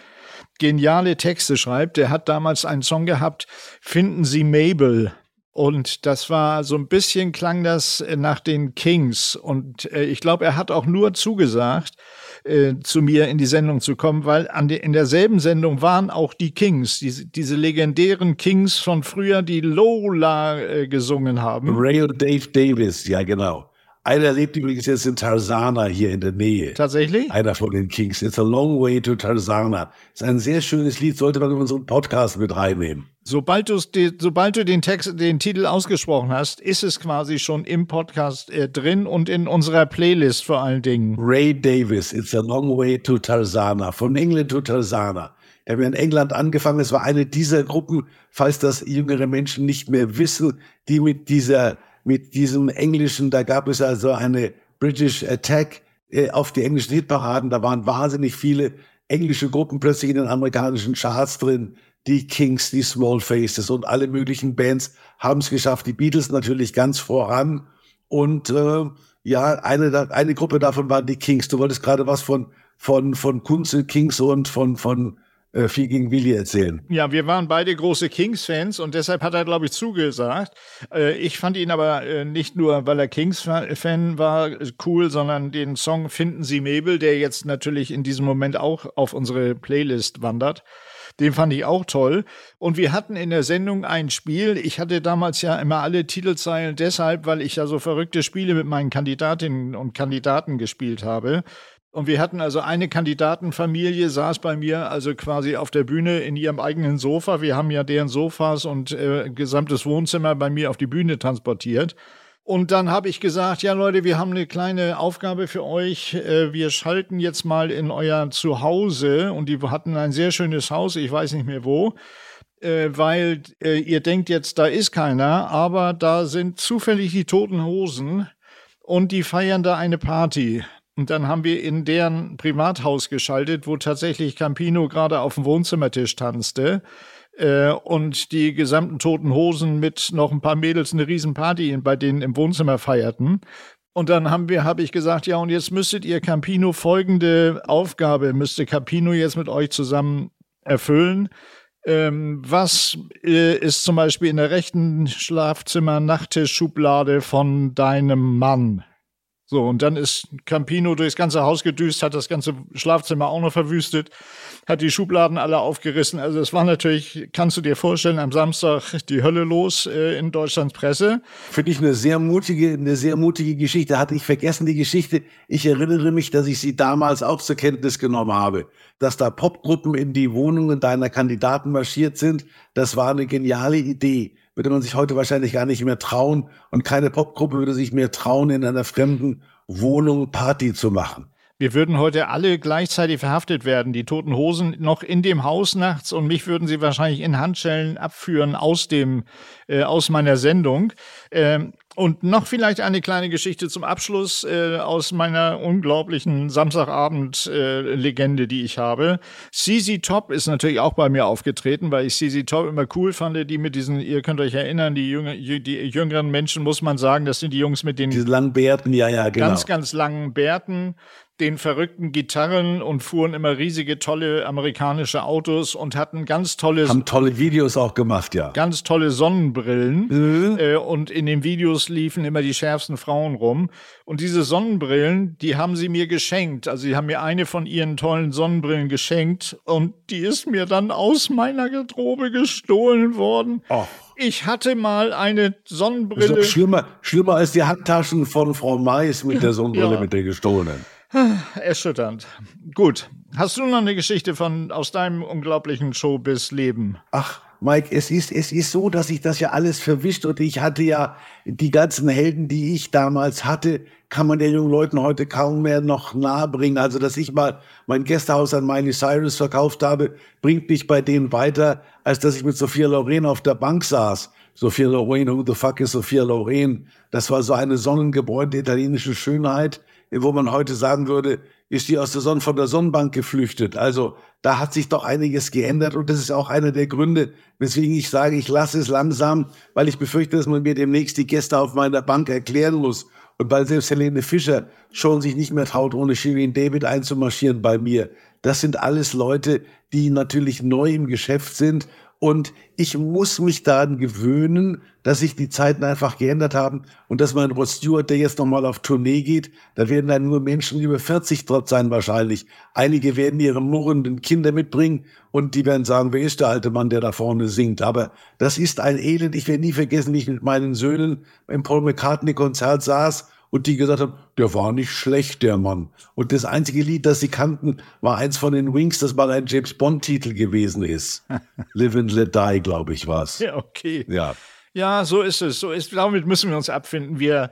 geniale Texte schreibt. Der hat damals einen Song gehabt, Finden Sie Mabel. Und das war so ein bisschen klang das nach den Kings. Und äh, ich glaube, er hat auch nur zugesagt, äh, zu mir in die Sendung zu kommen, weil an de, in derselben Sendung waren auch die Kings, diese, diese legendären Kings von früher, die Lola äh, gesungen haben. Und Dave Davis, ja genau. Einer lebt übrigens jetzt in Tarzana hier in der Nähe. Tatsächlich? Einer von den Kings. It's a long way to Tarzana. Ist ein sehr schönes Lied, sollte man in unseren Podcast mit reinnehmen. Sobald, sobald du den Text, den Titel ausgesprochen hast, ist es quasi schon im Podcast äh, drin und in unserer Playlist vor allen Dingen. Ray Davis, It's a long way to Tarzana. Von England to Tarzana. Er hat in England angefangen. Es war eine dieser Gruppen, falls das jüngere Menschen nicht mehr wissen, die mit dieser mit diesem englischen, da gab es also eine British Attack äh, auf die englischen Hitparaden, da waren wahnsinnig viele englische Gruppen plötzlich in den amerikanischen Charts drin. Die Kings, die Small Faces und alle möglichen Bands haben es geschafft. Die Beatles natürlich ganz voran. Und äh, ja, eine, eine Gruppe davon waren die Kings. Du wolltest gerade was von, von, von Kunze Kings und von, von äh, viel gegen Willi erzählen. Ja, wir waren beide große Kings-Fans und deshalb hat er, glaube ich, zugesagt. Äh, ich fand ihn aber äh, nicht nur, weil er Kings-Fan war, cool, sondern den Song Finden Sie Mabel, der jetzt natürlich in diesem Moment auch auf unsere Playlist wandert. Den fand ich auch toll. Und wir hatten in der Sendung ein Spiel. Ich hatte damals ja immer alle Titelzeilen deshalb, weil ich ja so verrückte Spiele mit meinen Kandidatinnen und Kandidaten gespielt habe. Und wir hatten also eine Kandidatenfamilie, saß bei mir also quasi auf der Bühne in ihrem eigenen Sofa. Wir haben ja deren Sofas und äh, gesamtes Wohnzimmer bei mir auf die Bühne transportiert. Und dann habe ich gesagt, ja Leute, wir haben eine kleine Aufgabe für euch. Äh, wir schalten jetzt mal in euer Zuhause. Und die hatten ein sehr schönes Haus, ich weiß nicht mehr wo. Äh, weil äh, ihr denkt jetzt, da ist keiner, aber da sind zufällig die toten Hosen und die feiern da eine Party. Und dann haben wir in deren Privathaus geschaltet, wo tatsächlich Campino gerade auf dem Wohnzimmertisch tanzte äh, und die gesamten toten Hosen mit noch ein paar Mädels eine Riesenparty bei denen im Wohnzimmer feierten. Und dann haben wir, habe ich gesagt, ja, und jetzt müsstet ihr Campino folgende Aufgabe, müsste Campino jetzt mit euch zusammen erfüllen. Ähm, was äh, ist zum Beispiel in der rechten Schlafzimmer-Nachttischschublade von deinem Mann? So, und dann ist Campino durchs ganze Haus gedüst, hat das ganze Schlafzimmer auch noch verwüstet, hat die Schubladen alle aufgerissen. Also es war natürlich, kannst du dir vorstellen, am Samstag die Hölle los äh, in Deutschlands Presse. Finde ich eine sehr mutige, eine sehr mutige Geschichte. Hatte ich vergessen die Geschichte. Ich erinnere mich, dass ich sie damals auch zur Kenntnis genommen habe, dass da Popgruppen in die Wohnungen deiner Kandidaten marschiert sind. Das war eine geniale Idee würde man sich heute wahrscheinlich gar nicht mehr trauen und keine Popgruppe würde sich mehr trauen, in einer fremden Wohnung Party zu machen. Wir würden heute alle gleichzeitig verhaftet werden, die toten Hosen noch in dem Haus nachts und mich würden sie wahrscheinlich in Handschellen abführen aus dem äh, aus meiner Sendung. Ähm, und noch vielleicht eine kleine Geschichte zum Abschluss äh, aus meiner unglaublichen Samstagabend-Legende, äh, die ich habe. CZ Top ist natürlich auch bei mir aufgetreten, weil ich CZ Top immer cool fand, die mit diesen, ihr könnt euch erinnern, die, jünger, die jüngeren Menschen, muss man sagen, das sind die Jungs mit den Diese langen Bärten, ja, ja, genau. Ganz, ganz langen Bärten den verrückten Gitarren und fuhren immer riesige, tolle amerikanische Autos und hatten ganz tolle, Haben tolle Videos auch gemacht, ja. ganz tolle Sonnenbrillen. Mhm. Äh, und in den Videos liefen immer die schärfsten Frauen rum. Und diese Sonnenbrillen, die haben sie mir geschenkt. Also sie haben mir eine von ihren tollen Sonnenbrillen geschenkt und die ist mir dann aus meiner Garderobe gestohlen worden. Oh. Ich hatte mal eine Das ist Sonnenbrille. schlimmer, schlimmer als die Handtaschen von Frau Mais mit der Sonnenbrille, Ja. mit der gestohlenen. Erschütternd. Gut. Hast du noch eine Geschichte von aus deinem unglaublichen Showbiz-Leben? Ach, Mike, es ist, es ist so, dass sich das ja alles verwischt und ich hatte ja die ganzen Helden, die ich damals hatte, kann man den jungen Leuten heute kaum mehr noch nahe bringen. Also, dass ich mal mein Gästehaus an Miley Cyrus verkauft habe, bringt mich bei denen weiter, als dass ich mit Sophia Loren auf der Bank saß. Sophia Loren, who the fuck is Sophia Loren? Das war so eine sonnengebräunte italienische Schönheit, wo man heute sagen würde, ist die aus der Sonne von der Sonnenbank geflüchtet. Also da hat sich doch einiges geändert und das ist auch einer der Gründe, weswegen ich sage, ich lasse es langsam, weil ich befürchte, dass man mir demnächst die Gäste auf meiner Bank erklären muss. Und weil selbst Helene Fischer schon sich nicht mehr traut, ohne Shirin David einzumarschieren bei mir. Das sind alles Leute, die natürlich neu im Geschäft sind und ich muss mich daran gewöhnen, dass sich die Zeiten einfach geändert haben und dass mein Rod Stewart, der jetzt nochmal auf Tournee geht, da werden dann nur Menschen über 40 dort sein wahrscheinlich. Einige werden ihre murrenden Kinder mitbringen und die werden sagen, wer ist der alte Mann, der da vorne singt? Aber das ist ein Elend. Ich werde nie vergessen, wie ich mit meinen Söhnen im Paul McCartney-Konzert saß und die gesagt haben, der war nicht schlecht, der Mann. Und das einzige Lied, das sie kannten, war eins von den Wings, das mal ein James Bond-Titel gewesen ist. Live and Let Die, glaube ich, war's. Ja, okay. Ja. Ja, so ist es. So ist, damit müssen wir uns abfinden, wir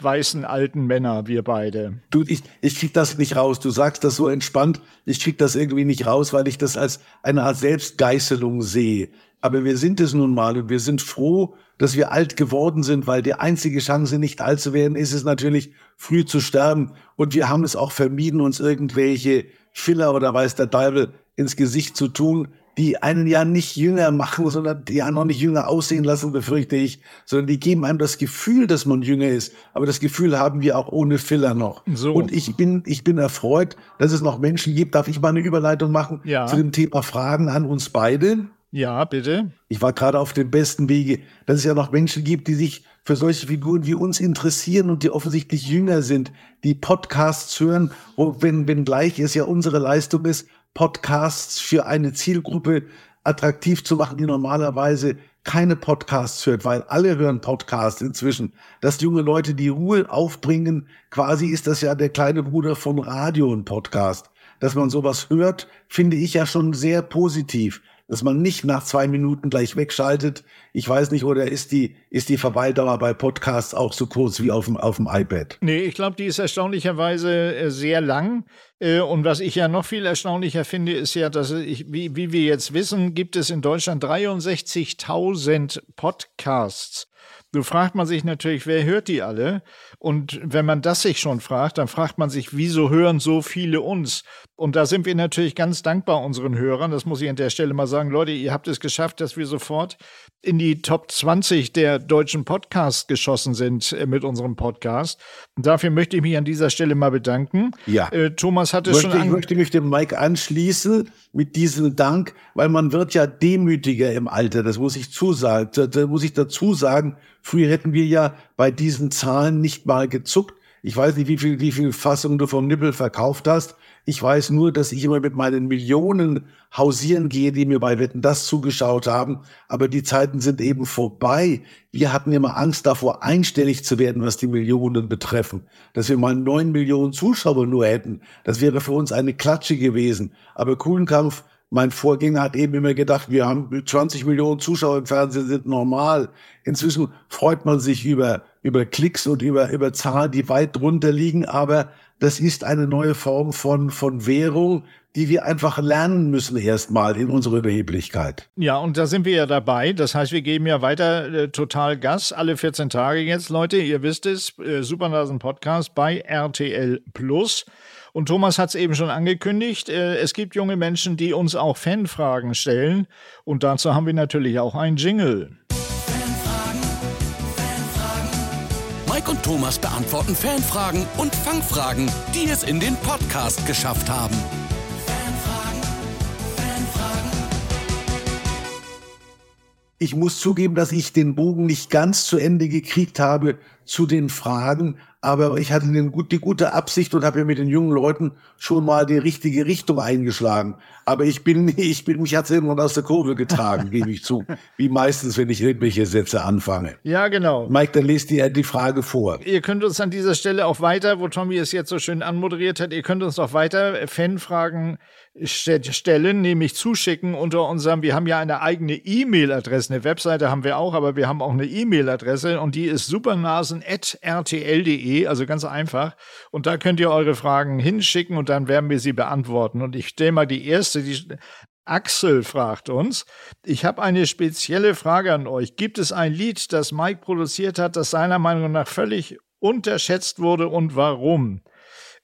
weißen alten Männer, wir beide. Du, ich, ich krieg das nicht raus. Du sagst das so entspannt. Ich krieg das irgendwie nicht raus, weil ich das als eine Art Selbstgeißelung sehe. Aber wir sind es nun mal und wir sind froh, dass wir alt geworden sind, weil die einzige Chance, nicht alt zu werden, ist es natürlich, früh zu sterben. Und wir haben es auch vermieden, uns irgendwelche Filler oder weiß der Teufel ins Gesicht zu tun, die einen ja nicht jünger machen, sondern die einen auch nicht jünger aussehen lassen, befürchte ich, sondern die geben einem das Gefühl, dass man jünger ist. Aber das Gefühl haben wir auch ohne Filler noch. So. Und ich bin, ich bin erfreut, dass es noch Menschen gibt. Darf ich mal eine Überleitung machen Ja. zu dem Thema Fragen an uns beide? Ja, bitte. Ich war gerade auf dem besten Wege, dass es ja noch Menschen gibt, die sich für solche Figuren wie uns interessieren und die offensichtlich jünger sind, die Podcasts hören, wo, wenn, wenn gleich es ja unsere Leistung ist, Podcasts für eine Zielgruppe attraktiv zu machen, die normalerweise keine Podcasts hört, weil alle hören Podcasts inzwischen. Dass junge Leute die Ruhe aufbringen, quasi ist das ja der kleine Bruder von Radio und Podcast. Dass man sowas hört, finde ich ja schon sehr positiv dass man nicht nach zwei Minuten gleich wegschaltet. Ich weiß nicht, oder ist die, ist die Verweildauer bei Podcasts auch so kurz wie auf dem, auf dem iPad? Nee, ich glaube, die ist erstaunlicherweise äh, sehr lang. Äh, Und was ich ja noch viel erstaunlicher finde, ist ja, dass ich, wie, wie wir jetzt wissen, gibt es in Deutschland 63.000 Podcasts. Du fragt man sich natürlich, wer hört die alle? Und wenn man das sich schon fragt, dann fragt man sich, wieso hören so viele uns? Und da sind wir natürlich ganz dankbar unseren Hörern. Das muss ich an der Stelle mal sagen. Leute, ihr habt es geschafft, dass wir sofort in die Top 20 der deutschen Podcasts geschossen sind äh, mit unserem Podcast. Und dafür möchte ich mich an dieser Stelle mal bedanken. Ja. Äh, Thomas hat es Möchte, schon ich möchte mich dem Mike anschließen mit diesem Dank, weil man wird ja demütiger im Alter. Das muss ich zusagen. Da, da muss ich dazu sagen, früher hätten wir ja bei diesen Zahlen nicht mal gezuckt. Ich weiß nicht, wie viel, wie viel Fassungen du vom Nippel verkauft hast. Ich weiß nur, dass ich immer mit meinen Millionen hausieren gehe, die mir bei Wetten das zugeschaut haben. Aber die Zeiten sind eben vorbei. Wir hatten immer Angst davor, einstellig zu werden, was die Millionen betreffen. Dass wir mal neun Millionen Zuschauer nur hätten. Das wäre für uns eine Klatsche gewesen. Aber Kuhlenkampf, mein Vorgänger hat eben immer gedacht, wir haben 20 Millionen Zuschauer im Fernsehen, sind normal. Inzwischen freut man sich über, über Klicks und über, über Zahlen, die weit drunter liegen. Aber das ist eine neue Form von, von Währung, die wir einfach lernen müssen erstmal in unserer Überheblichkeit. Ja, und da sind wir ja dabei. Das heißt, wir geben ja weiter äh, total Gas, alle 14 Tage jetzt, Leute. Ihr wisst es, äh, Supernasen Podcast bei RTL Plus. Und Thomas hat es eben schon angekündigt. Äh, es gibt junge Menschen, die uns auch Fanfragen stellen. Und dazu haben wir natürlich auch einen Jingle. Fanfragen, Fanfragen. Mike und Thomas beantworten Fanfragen und Fangfragen, die es in den Podcast geschafft haben. Fanfragen, Fanfragen. Ich muss zugeben, dass ich den Bogen nicht ganz zu Ende gekriegt habe zu den Fragen, aber ich hatte den, die gute Absicht und habe ja mit den jungen Leuten schon mal die richtige Richtung eingeschlagen. Aber ich bin, ich bin, mich hat irgendwann aus der Kurve getragen, gebe ich zu. Wie meistens, wenn ich irgendwelche Sätze anfange. Ja, genau. Mike, dann lest dir die Frage vor. Ihr könnt uns an dieser Stelle auch weiter, wo Tommy es jetzt so schön anmoderiert hat, ihr könnt uns auch weiter Fanfragen stellen, nämlich zuschicken unter unserem, wir haben ja eine eigene E-Mail-Adresse, eine Webseite haben wir auch, aber wir haben auch eine E-Mail-Adresse und die ist supernasen.rtl.de, also ganz einfach. Und da könnt ihr eure Fragen hinschicken und dann werden wir sie beantworten. Und ich stelle mal die erste, die Axel fragt uns, ich habe eine spezielle Frage an euch. Gibt es ein Lied, das Mike produziert hat, das seiner Meinung nach völlig unterschätzt wurde und warum?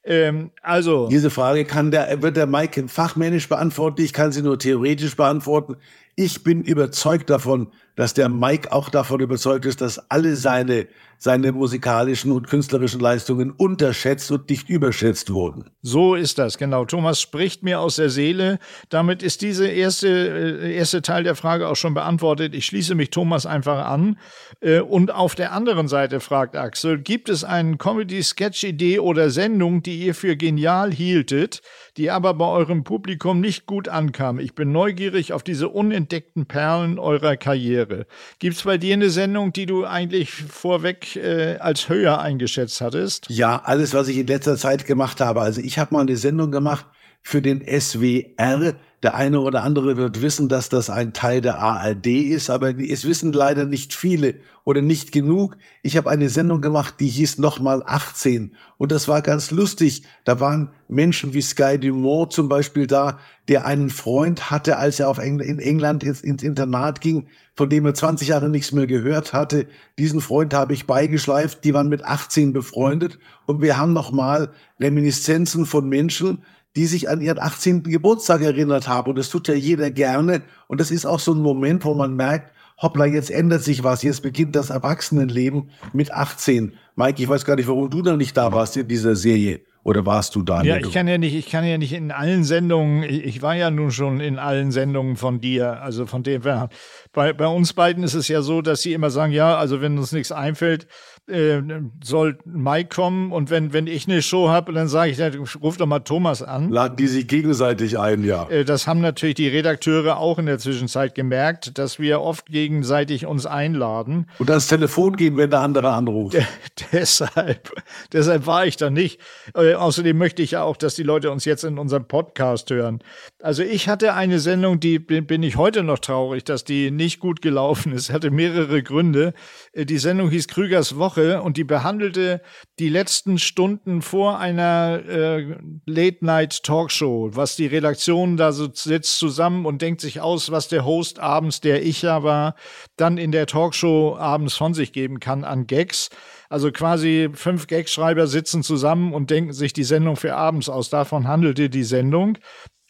Ähm, also. Diese Frage kann der, wird der Mike fachmännisch beantworten. Ich kann sie nur theoretisch beantworten. Ich bin überzeugt davon, dass der Mike auch davon überzeugt ist, dass alle seine, seine musikalischen und künstlerischen Leistungen unterschätzt und nicht überschätzt wurden. So ist das, genau. Thomas spricht mir aus der Seele. Damit ist diese erste, äh, erste Teil der Frage auch schon beantwortet. Ich schließe mich Thomas einfach an. Äh, und auf der anderen Seite fragt Axel, gibt es eine Comedy-Sketch-Idee oder Sendung, die ihr für genial hieltet, die aber bei eurem Publikum nicht gut ankam? Ich bin neugierig auf diese unentdeckten Perlen eurer Karriere wäre. Gibt es bei dir eine Sendung, die du eigentlich vorweg äh, als höher eingeschätzt hattest? Ja, alles, was ich in letzter Zeit gemacht habe. Also ich habe mal eine Sendung gemacht für den SWR. Der eine oder andere wird wissen, dass das ein Teil der ARD ist, aber es wissen leider nicht viele oder nicht genug. Ich habe eine Sendung gemacht, die hieß nochmal 18 und das war ganz lustig. Da waren Menschen wie Sky Dumont zum Beispiel da, der einen Freund hatte, als er auf Eng in England ins, ins Internat ging, von dem er 20 Jahre nichts mehr gehört hatte. Diesen Freund habe ich beigeschleift. Die waren mit 18 befreundet und wir haben nochmal Reminiszenzen von Menschen, die sich an ihren 18. Geburtstag erinnert haben. Und das tut ja jeder gerne. Und das ist auch so ein Moment, wo man merkt, hoppla, jetzt ändert sich was. Jetzt beginnt das Erwachsenenleben mit 18. Mike, ich weiß gar nicht, warum du da nicht da warst in dieser Serie. Oder warst du da? Ja, ich kann ja nicht, ich kann ja nicht in allen Sendungen, ich war ja nun schon in allen Sendungen von dir, also von dem, bei, bei uns beiden ist es ja so, dass sie immer sagen, ja, also wenn uns nichts einfällt, äh, soll Mike kommen und wenn, wenn ich eine Show habe, dann sage ich, dann ruf doch mal Thomas an. Laden die sich gegenseitig ein, ja. Äh, das haben natürlich die Redakteure auch in der Zwischenzeit gemerkt, dass wir oft gegenseitig uns einladen. Und das Telefon gehen, wenn der andere anruft. De deshalb, deshalb war ich da nicht. Äh, außerdem möchte ich ja auch, dass die Leute uns jetzt in unserem Podcast hören. Also ich hatte eine Sendung, die bin ich heute noch traurig, dass die nicht gut gelaufen ist. Hatte mehrere Gründe. Äh, die Sendung hieß Krügers Woche Woche und die behandelte die letzten Stunden vor einer äh, Late-Night-Talkshow, was die Redaktion da so sitzt zusammen und denkt sich aus, was der Host abends, der ich ja war, dann in der Talkshow abends von sich geben kann an Gags. Also quasi fünf Gagschreiber sitzen zusammen und denken sich die Sendung für abends aus. Davon handelte die Sendung.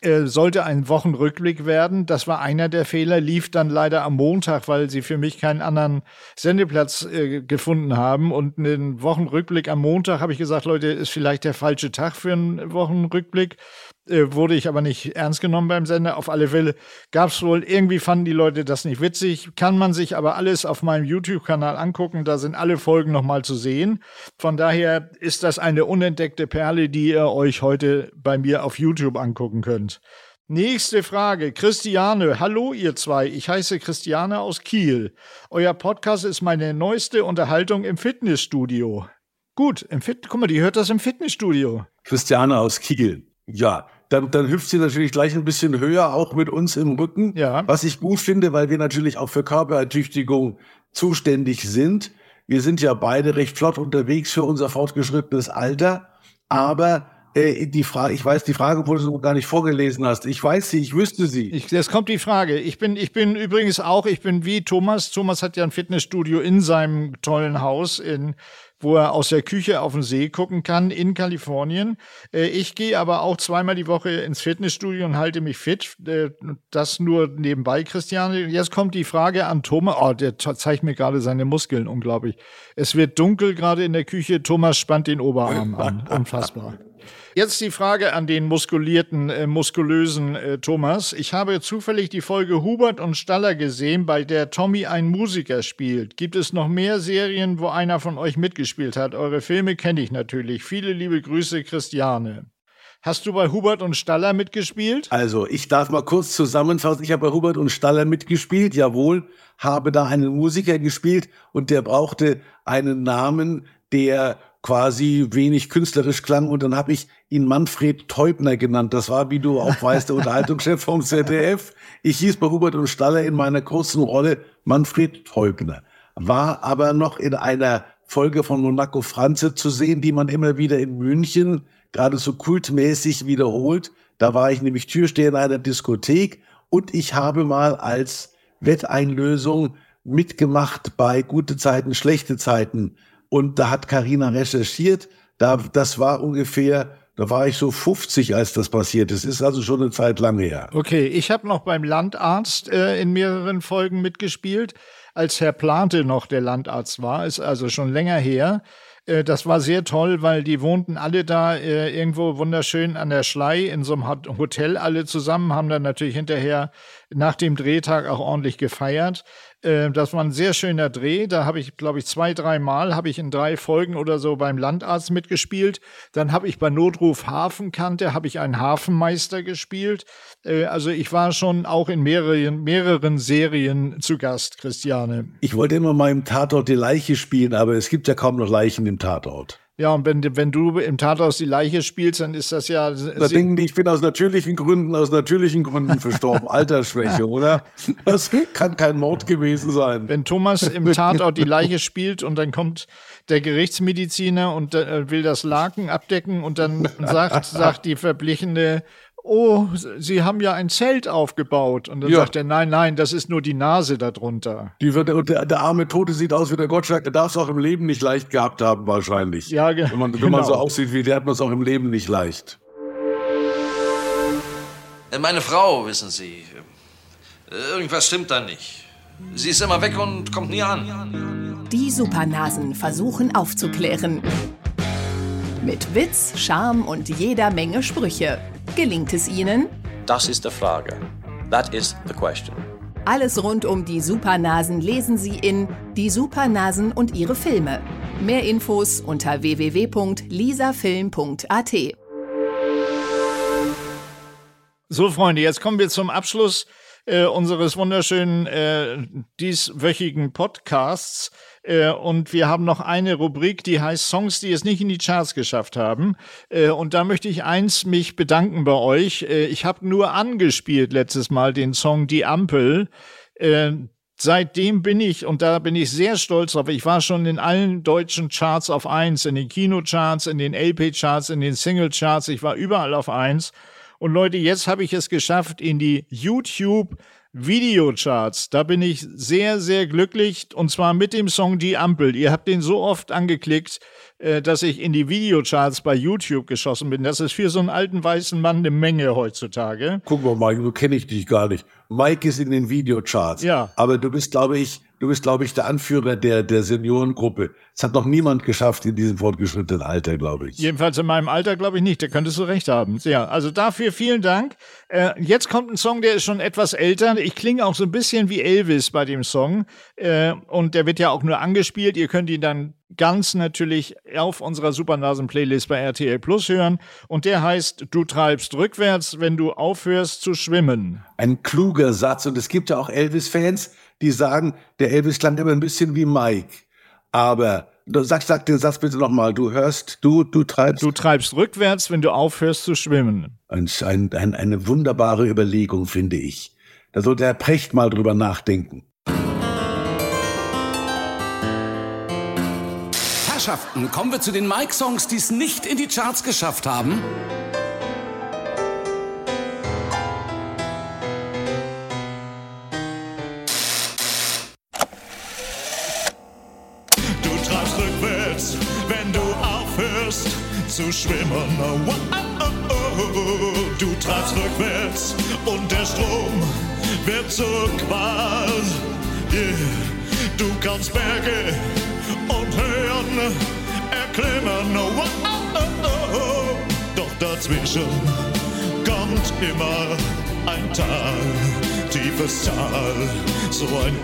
Äh, sollte ein Wochenrückblick werden. Das war einer der Fehler, lief dann leider am Montag, weil sie für mich keinen anderen Sendeplatz äh, gefunden haben. Und einen Wochenrückblick am Montag habe ich gesagt, Leute, ist vielleicht der falsche Tag für einen Wochenrückblick. Äh, wurde ich aber nicht ernst genommen beim Sender. Auf alle Fälle gab es wohl, irgendwie fanden die Leute das nicht witzig. Kann man sich aber alles auf meinem YouTube-Kanal angucken. Da sind alle Folgen nochmal zu sehen. Von daher ist das eine unentdeckte Perle, die ihr euch heute bei mir auf YouTube angucken könnt. Nächste Frage. Christiane. Hallo, ihr zwei. Ich heiße Christiane aus Kiel. Euer Podcast ist meine neueste Unterhaltung im Fitnessstudio. Gut, im Fit guck mal, die hört das im Fitnessstudio. Christiane aus Kiel. Ja, dann, dann hüpft sie natürlich gleich ein bisschen höher, auch mit uns im Rücken. Ja. Was ich gut finde, weil wir natürlich auch für Körperertüchtigung zuständig sind. Wir sind ja beide recht flott unterwegs für unser fortgeschrittenes Alter. Aber Äh, die Frage, ich weiß die Frage, wo du gar nicht vorgelesen hast. Ich weiß sie, ich wüsste sie. Ich, jetzt kommt die Frage. Ich bin, ich bin übrigens auch, ich bin wie Thomas. Thomas hat ja ein Fitnessstudio in seinem tollen Haus in wo er aus der Küche auf den See gucken kann in Kalifornien. Äh, ich gehe aber auch zweimal die Woche ins Fitnessstudio und halte mich fit. Äh, das nur nebenbei, Christiane. Jetzt kommt die Frage an Thomas. Oh, der zeigt mir gerade seine Muskeln, unglaublich. Es wird dunkel gerade in der Küche. Thomas spannt den Oberarm an. Unfassbar. Jetzt die Frage an den muskulierten, äh, muskulösen äh, Thomas. Ich habe zufällig die Folge Hubert und Staller gesehen, bei der Tommy ein Musiker spielt. Gibt es noch mehr Serien, wo einer von euch mitgespielt hat? Eure Filme kenne ich natürlich. Viele liebe Grüße, Christiane. Hast du bei Hubert und Staller mitgespielt? Also, ich darf mal kurz zusammenfassen. Ich habe bei Hubert und Staller mitgespielt, jawohl, habe da einen Musiker gespielt und der brauchte einen Namen, der quasi wenig künstlerisch klang und dann habe ich ihn Manfred Teubner genannt. Das war, wie du auch weißt, der Unterhaltungschef vom ZDF. Ich hieß bei Hubert und Staller in meiner kurzen Rolle Manfred Teubner. War aber noch in einer Folge von Monaco Franze zu sehen, die man immer wieder in München gerade so kultmäßig wiederholt. Da war ich nämlich Türsteher in einer Diskothek und ich habe mal als Wetteinlösung mitgemacht bei gute Zeiten, schlechte Zeiten und da hat Karina recherchiert. Da, das war ungefähr, da war ich so 50, als das passiert ist. Ist also schon eine Zeit lang her. Okay, ich habe noch beim Landarzt äh, in mehreren Folgen mitgespielt, als Herr Plante noch der Landarzt war. Ist also schon länger her. Äh, das war sehr toll, weil die wohnten alle da äh, irgendwo wunderschön an der Schlei in so einem Hotel alle zusammen, haben dann natürlich hinterher nach dem Drehtag auch ordentlich gefeiert. Äh, das war ein sehr schöner Dreh. Da habe ich, glaube ich, zwei, drei Mal habe ich in drei Folgen oder so beim Landarzt mitgespielt. Dann habe ich bei Notruf Hafenkante habe ich einen Hafenmeister gespielt. Äh, also ich war schon auch in mehreren, mehreren Serien zu Gast, Christiane. Ich wollte immer mal im Tatort die Leiche spielen, aber es gibt ja kaum noch Leichen im Tatort. Ja, und wenn, wenn du im Tatort die Leiche spielst, dann ist das ja. Da denken die, ich bin aus natürlichen Gründen, aus natürlichen Gründen verstorben. Altersschwäche, oder? Das kann kein Mord gewesen sein. Wenn Thomas im Tatort die Leiche spielt und dann kommt der Gerichtsmediziner und äh, will das Laken abdecken und dann sagt, sagt die Verblichene, oh, Sie haben ja ein Zelt aufgebaut. Und dann ja. sagt er, nein, nein, das ist nur die Nase darunter. Die wird, der, der arme Tote sieht aus wie der Gottschalk. Der darf es auch im Leben nicht leicht gehabt haben, wahrscheinlich. Ja, ge wenn man, wenn man so genau. aussieht wie der, hat man es auch im Leben nicht leicht. Äh, meine Frau, wissen Sie, äh, irgendwas stimmt da nicht. Sie ist immer weg und kommt nie an. Die Supernasen versuchen aufzuklären. Mit Witz, Charme und jeder Menge Sprüche. Gelingt es Ihnen? Das ist die Frage. That is the question. Alles rund um die Supernasen lesen Sie in Die Supernasen und ihre Filme. Mehr Infos unter www.lisafilm.at. So, Freunde, jetzt kommen wir zum Abschluss äh, unseres wunderschönen äh, dieswöchigen Podcasts. Äh, und wir haben noch eine Rubrik, die heißt Songs, die es nicht in die Charts geschafft haben. Äh, und da möchte ich eins mich bedanken bei euch. Äh, ich habe nur angespielt letztes Mal den Song Die Ampel. Seitdem bin ich, und da bin ich sehr stolz drauf, ich war schon in allen deutschen Charts auf eins, in den Kinocharts, in den LP-Charts, in den Single-Charts, ich war überall auf eins. Und Leute, jetzt habe ich es geschafft in die YouTube Videocharts. Da bin ich sehr, sehr glücklich und zwar mit dem Song Die Ampel. Ihr habt den so oft angeklickt, dass ich in die Videocharts bei YouTube geschossen bin. Das ist für so einen alten weißen Mann eine Menge heutzutage. Guck mal, Mike, du kenne ich dich gar nicht. Mike ist in den Videocharts. Ja. Aber du bist, glaube ich, Du bist, glaube ich, der Anführer der, der Seniorengruppe. Das hat noch niemand geschafft in diesem fortgeschrittenen Alter, glaube ich. Jedenfalls in meinem Alter, glaube ich nicht. Da könntest du recht haben. Ja, also dafür vielen Dank. Äh, jetzt kommt ein Song, der ist schon etwas älter. Ich klinge auch so ein bisschen wie Elvis bei dem Song. Äh, und der wird ja auch nur angespielt. Ihr könnt ihn dann ganz natürlich auf unserer Supernasen-Playlist bei RTL Plus hören. Und der heißt Du treibst rückwärts, wenn du aufhörst zu schwimmen. Ein kluger Satz. Und es gibt ja auch Elvis-Fans, die sagen, der Elvis klang immer ein bisschen wie Mike. Aber sag, sag den Satz bitte nochmal. Du hörst, du, du treibst. Du treibst rückwärts, wenn du aufhörst zu schwimmen. Ein, ein, ein, eine wunderbare Überlegung, finde ich. Da sollte Herr Precht mal drüber nachdenken. Herrschaften, kommen wir zu den Mike-Songs, die es nicht in die Charts geschafft haben. Du treibst rückwärts, wenn du aufhörst zu schwimmen. Oh, oh, oh, oh. Du treibst rückwärts und der Strom wird zur Qual. Yeah. Du kannst Berge und erklimmen. Oh, oh, oh, oh, oh. Doch dazwischen kommt immer ein Tal, tiefes Tal, so ein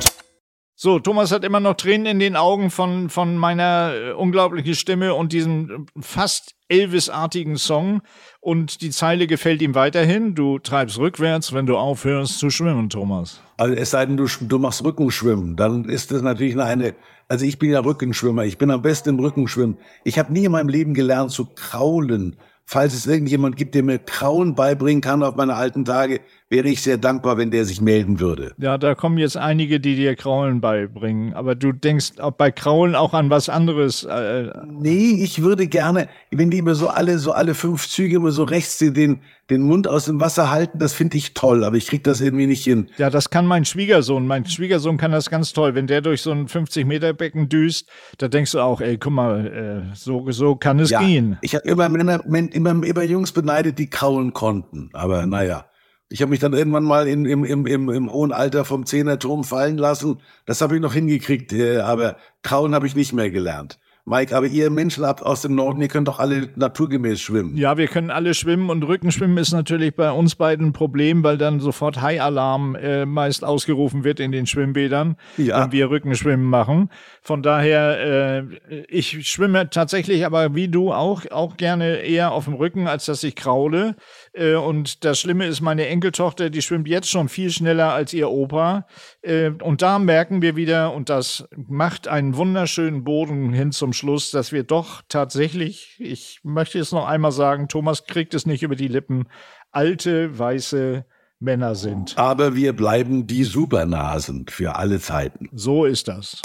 So, Thomas hat immer noch Tränen in den Augen von, von meiner äh, unglaublichen Stimme und diesem äh, fast Elvis-artigen Song. Und die Zeile gefällt ihm weiterhin. Du treibst rückwärts, wenn du aufhörst zu schwimmen, Thomas. Also es sei denn, du, du machst Rückenschwimmen, dann ist das natürlich eine. Also ich bin ja Rückenschwimmer, ich bin am besten im Rückenschwimmen. Ich habe nie in meinem Leben gelernt zu kraulen. Falls es irgendjemand gibt, der mir Krauen beibringen kann auf meine alten Tage, wäre ich sehr dankbar, wenn der sich melden würde. Ja, da kommen jetzt einige, die dir Kraulen beibringen. Aber du denkst auch bei Kraulen auch an was anderes. Äh, Nee, ich würde gerne, wenn die immer so alle, so alle fünf Züge immer so rechts den, den Mund aus dem Wasser halten, das finde ich toll, aber ich krieg das irgendwie nicht hin. ja, das kann mein Schwiegersohn. Mein Schwiegersohn kann das ganz toll. Wenn der durch so ein 50-Meter-Becken düst, da denkst du auch, ey, guck mal, äh, so, so kann es gehen. Ich habe immer Männer, immer, immer Jungs beneidet, die kraulen konnten. Aber naja. Ich habe mich dann irgendwann mal in, im, im, im, im hohen Alter vom Zehnerturm fallen lassen. Das habe ich noch hingekriegt, äh, aber kraulen habe ich nicht mehr gelernt. Mike, aber ihr Menschen aus dem Norden, ihr könnt doch alle naturgemäß schwimmen. Ja, wir können alle schwimmen und Rückenschwimmen ist natürlich bei uns beiden ein Problem, weil dann sofort High-Alarm äh, meist ausgerufen wird in den Schwimmbädern, Ja. wenn wir Rückenschwimmen machen. Von daher, äh, ich schwimme tatsächlich aber wie du auch, auch gerne eher auf dem Rücken, als dass ich kraule. Äh, und das Schlimme ist, meine Enkeltochter, die schwimmt jetzt schon viel schneller als ihr Opa. Äh, und da merken wir wieder, und das macht einen wunderschönen Boden hin zum Schluss, dass wir doch tatsächlich, ich möchte es noch einmal sagen, Thomas kriegt es nicht über die Lippen, alte, weiße Männer sind. Aber wir bleiben die Supernasen für alle Zeiten. So ist das.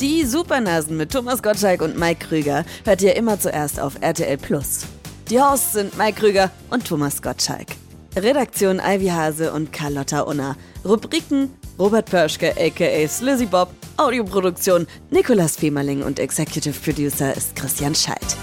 Die Supernasen mit Thomas Gottschalk und Mike Krüger hört ihr immer zuerst auf RTL Plus. Die Hosts sind Mike Krüger und Thomas Gottschalk. Redaktion Ivy Hase und Carlotta Unna. Rubriken Robert Pörschke aka Slizzy Bob. Audioproduktion Nikolas Femerling und Executive Producer ist Christian Schalt.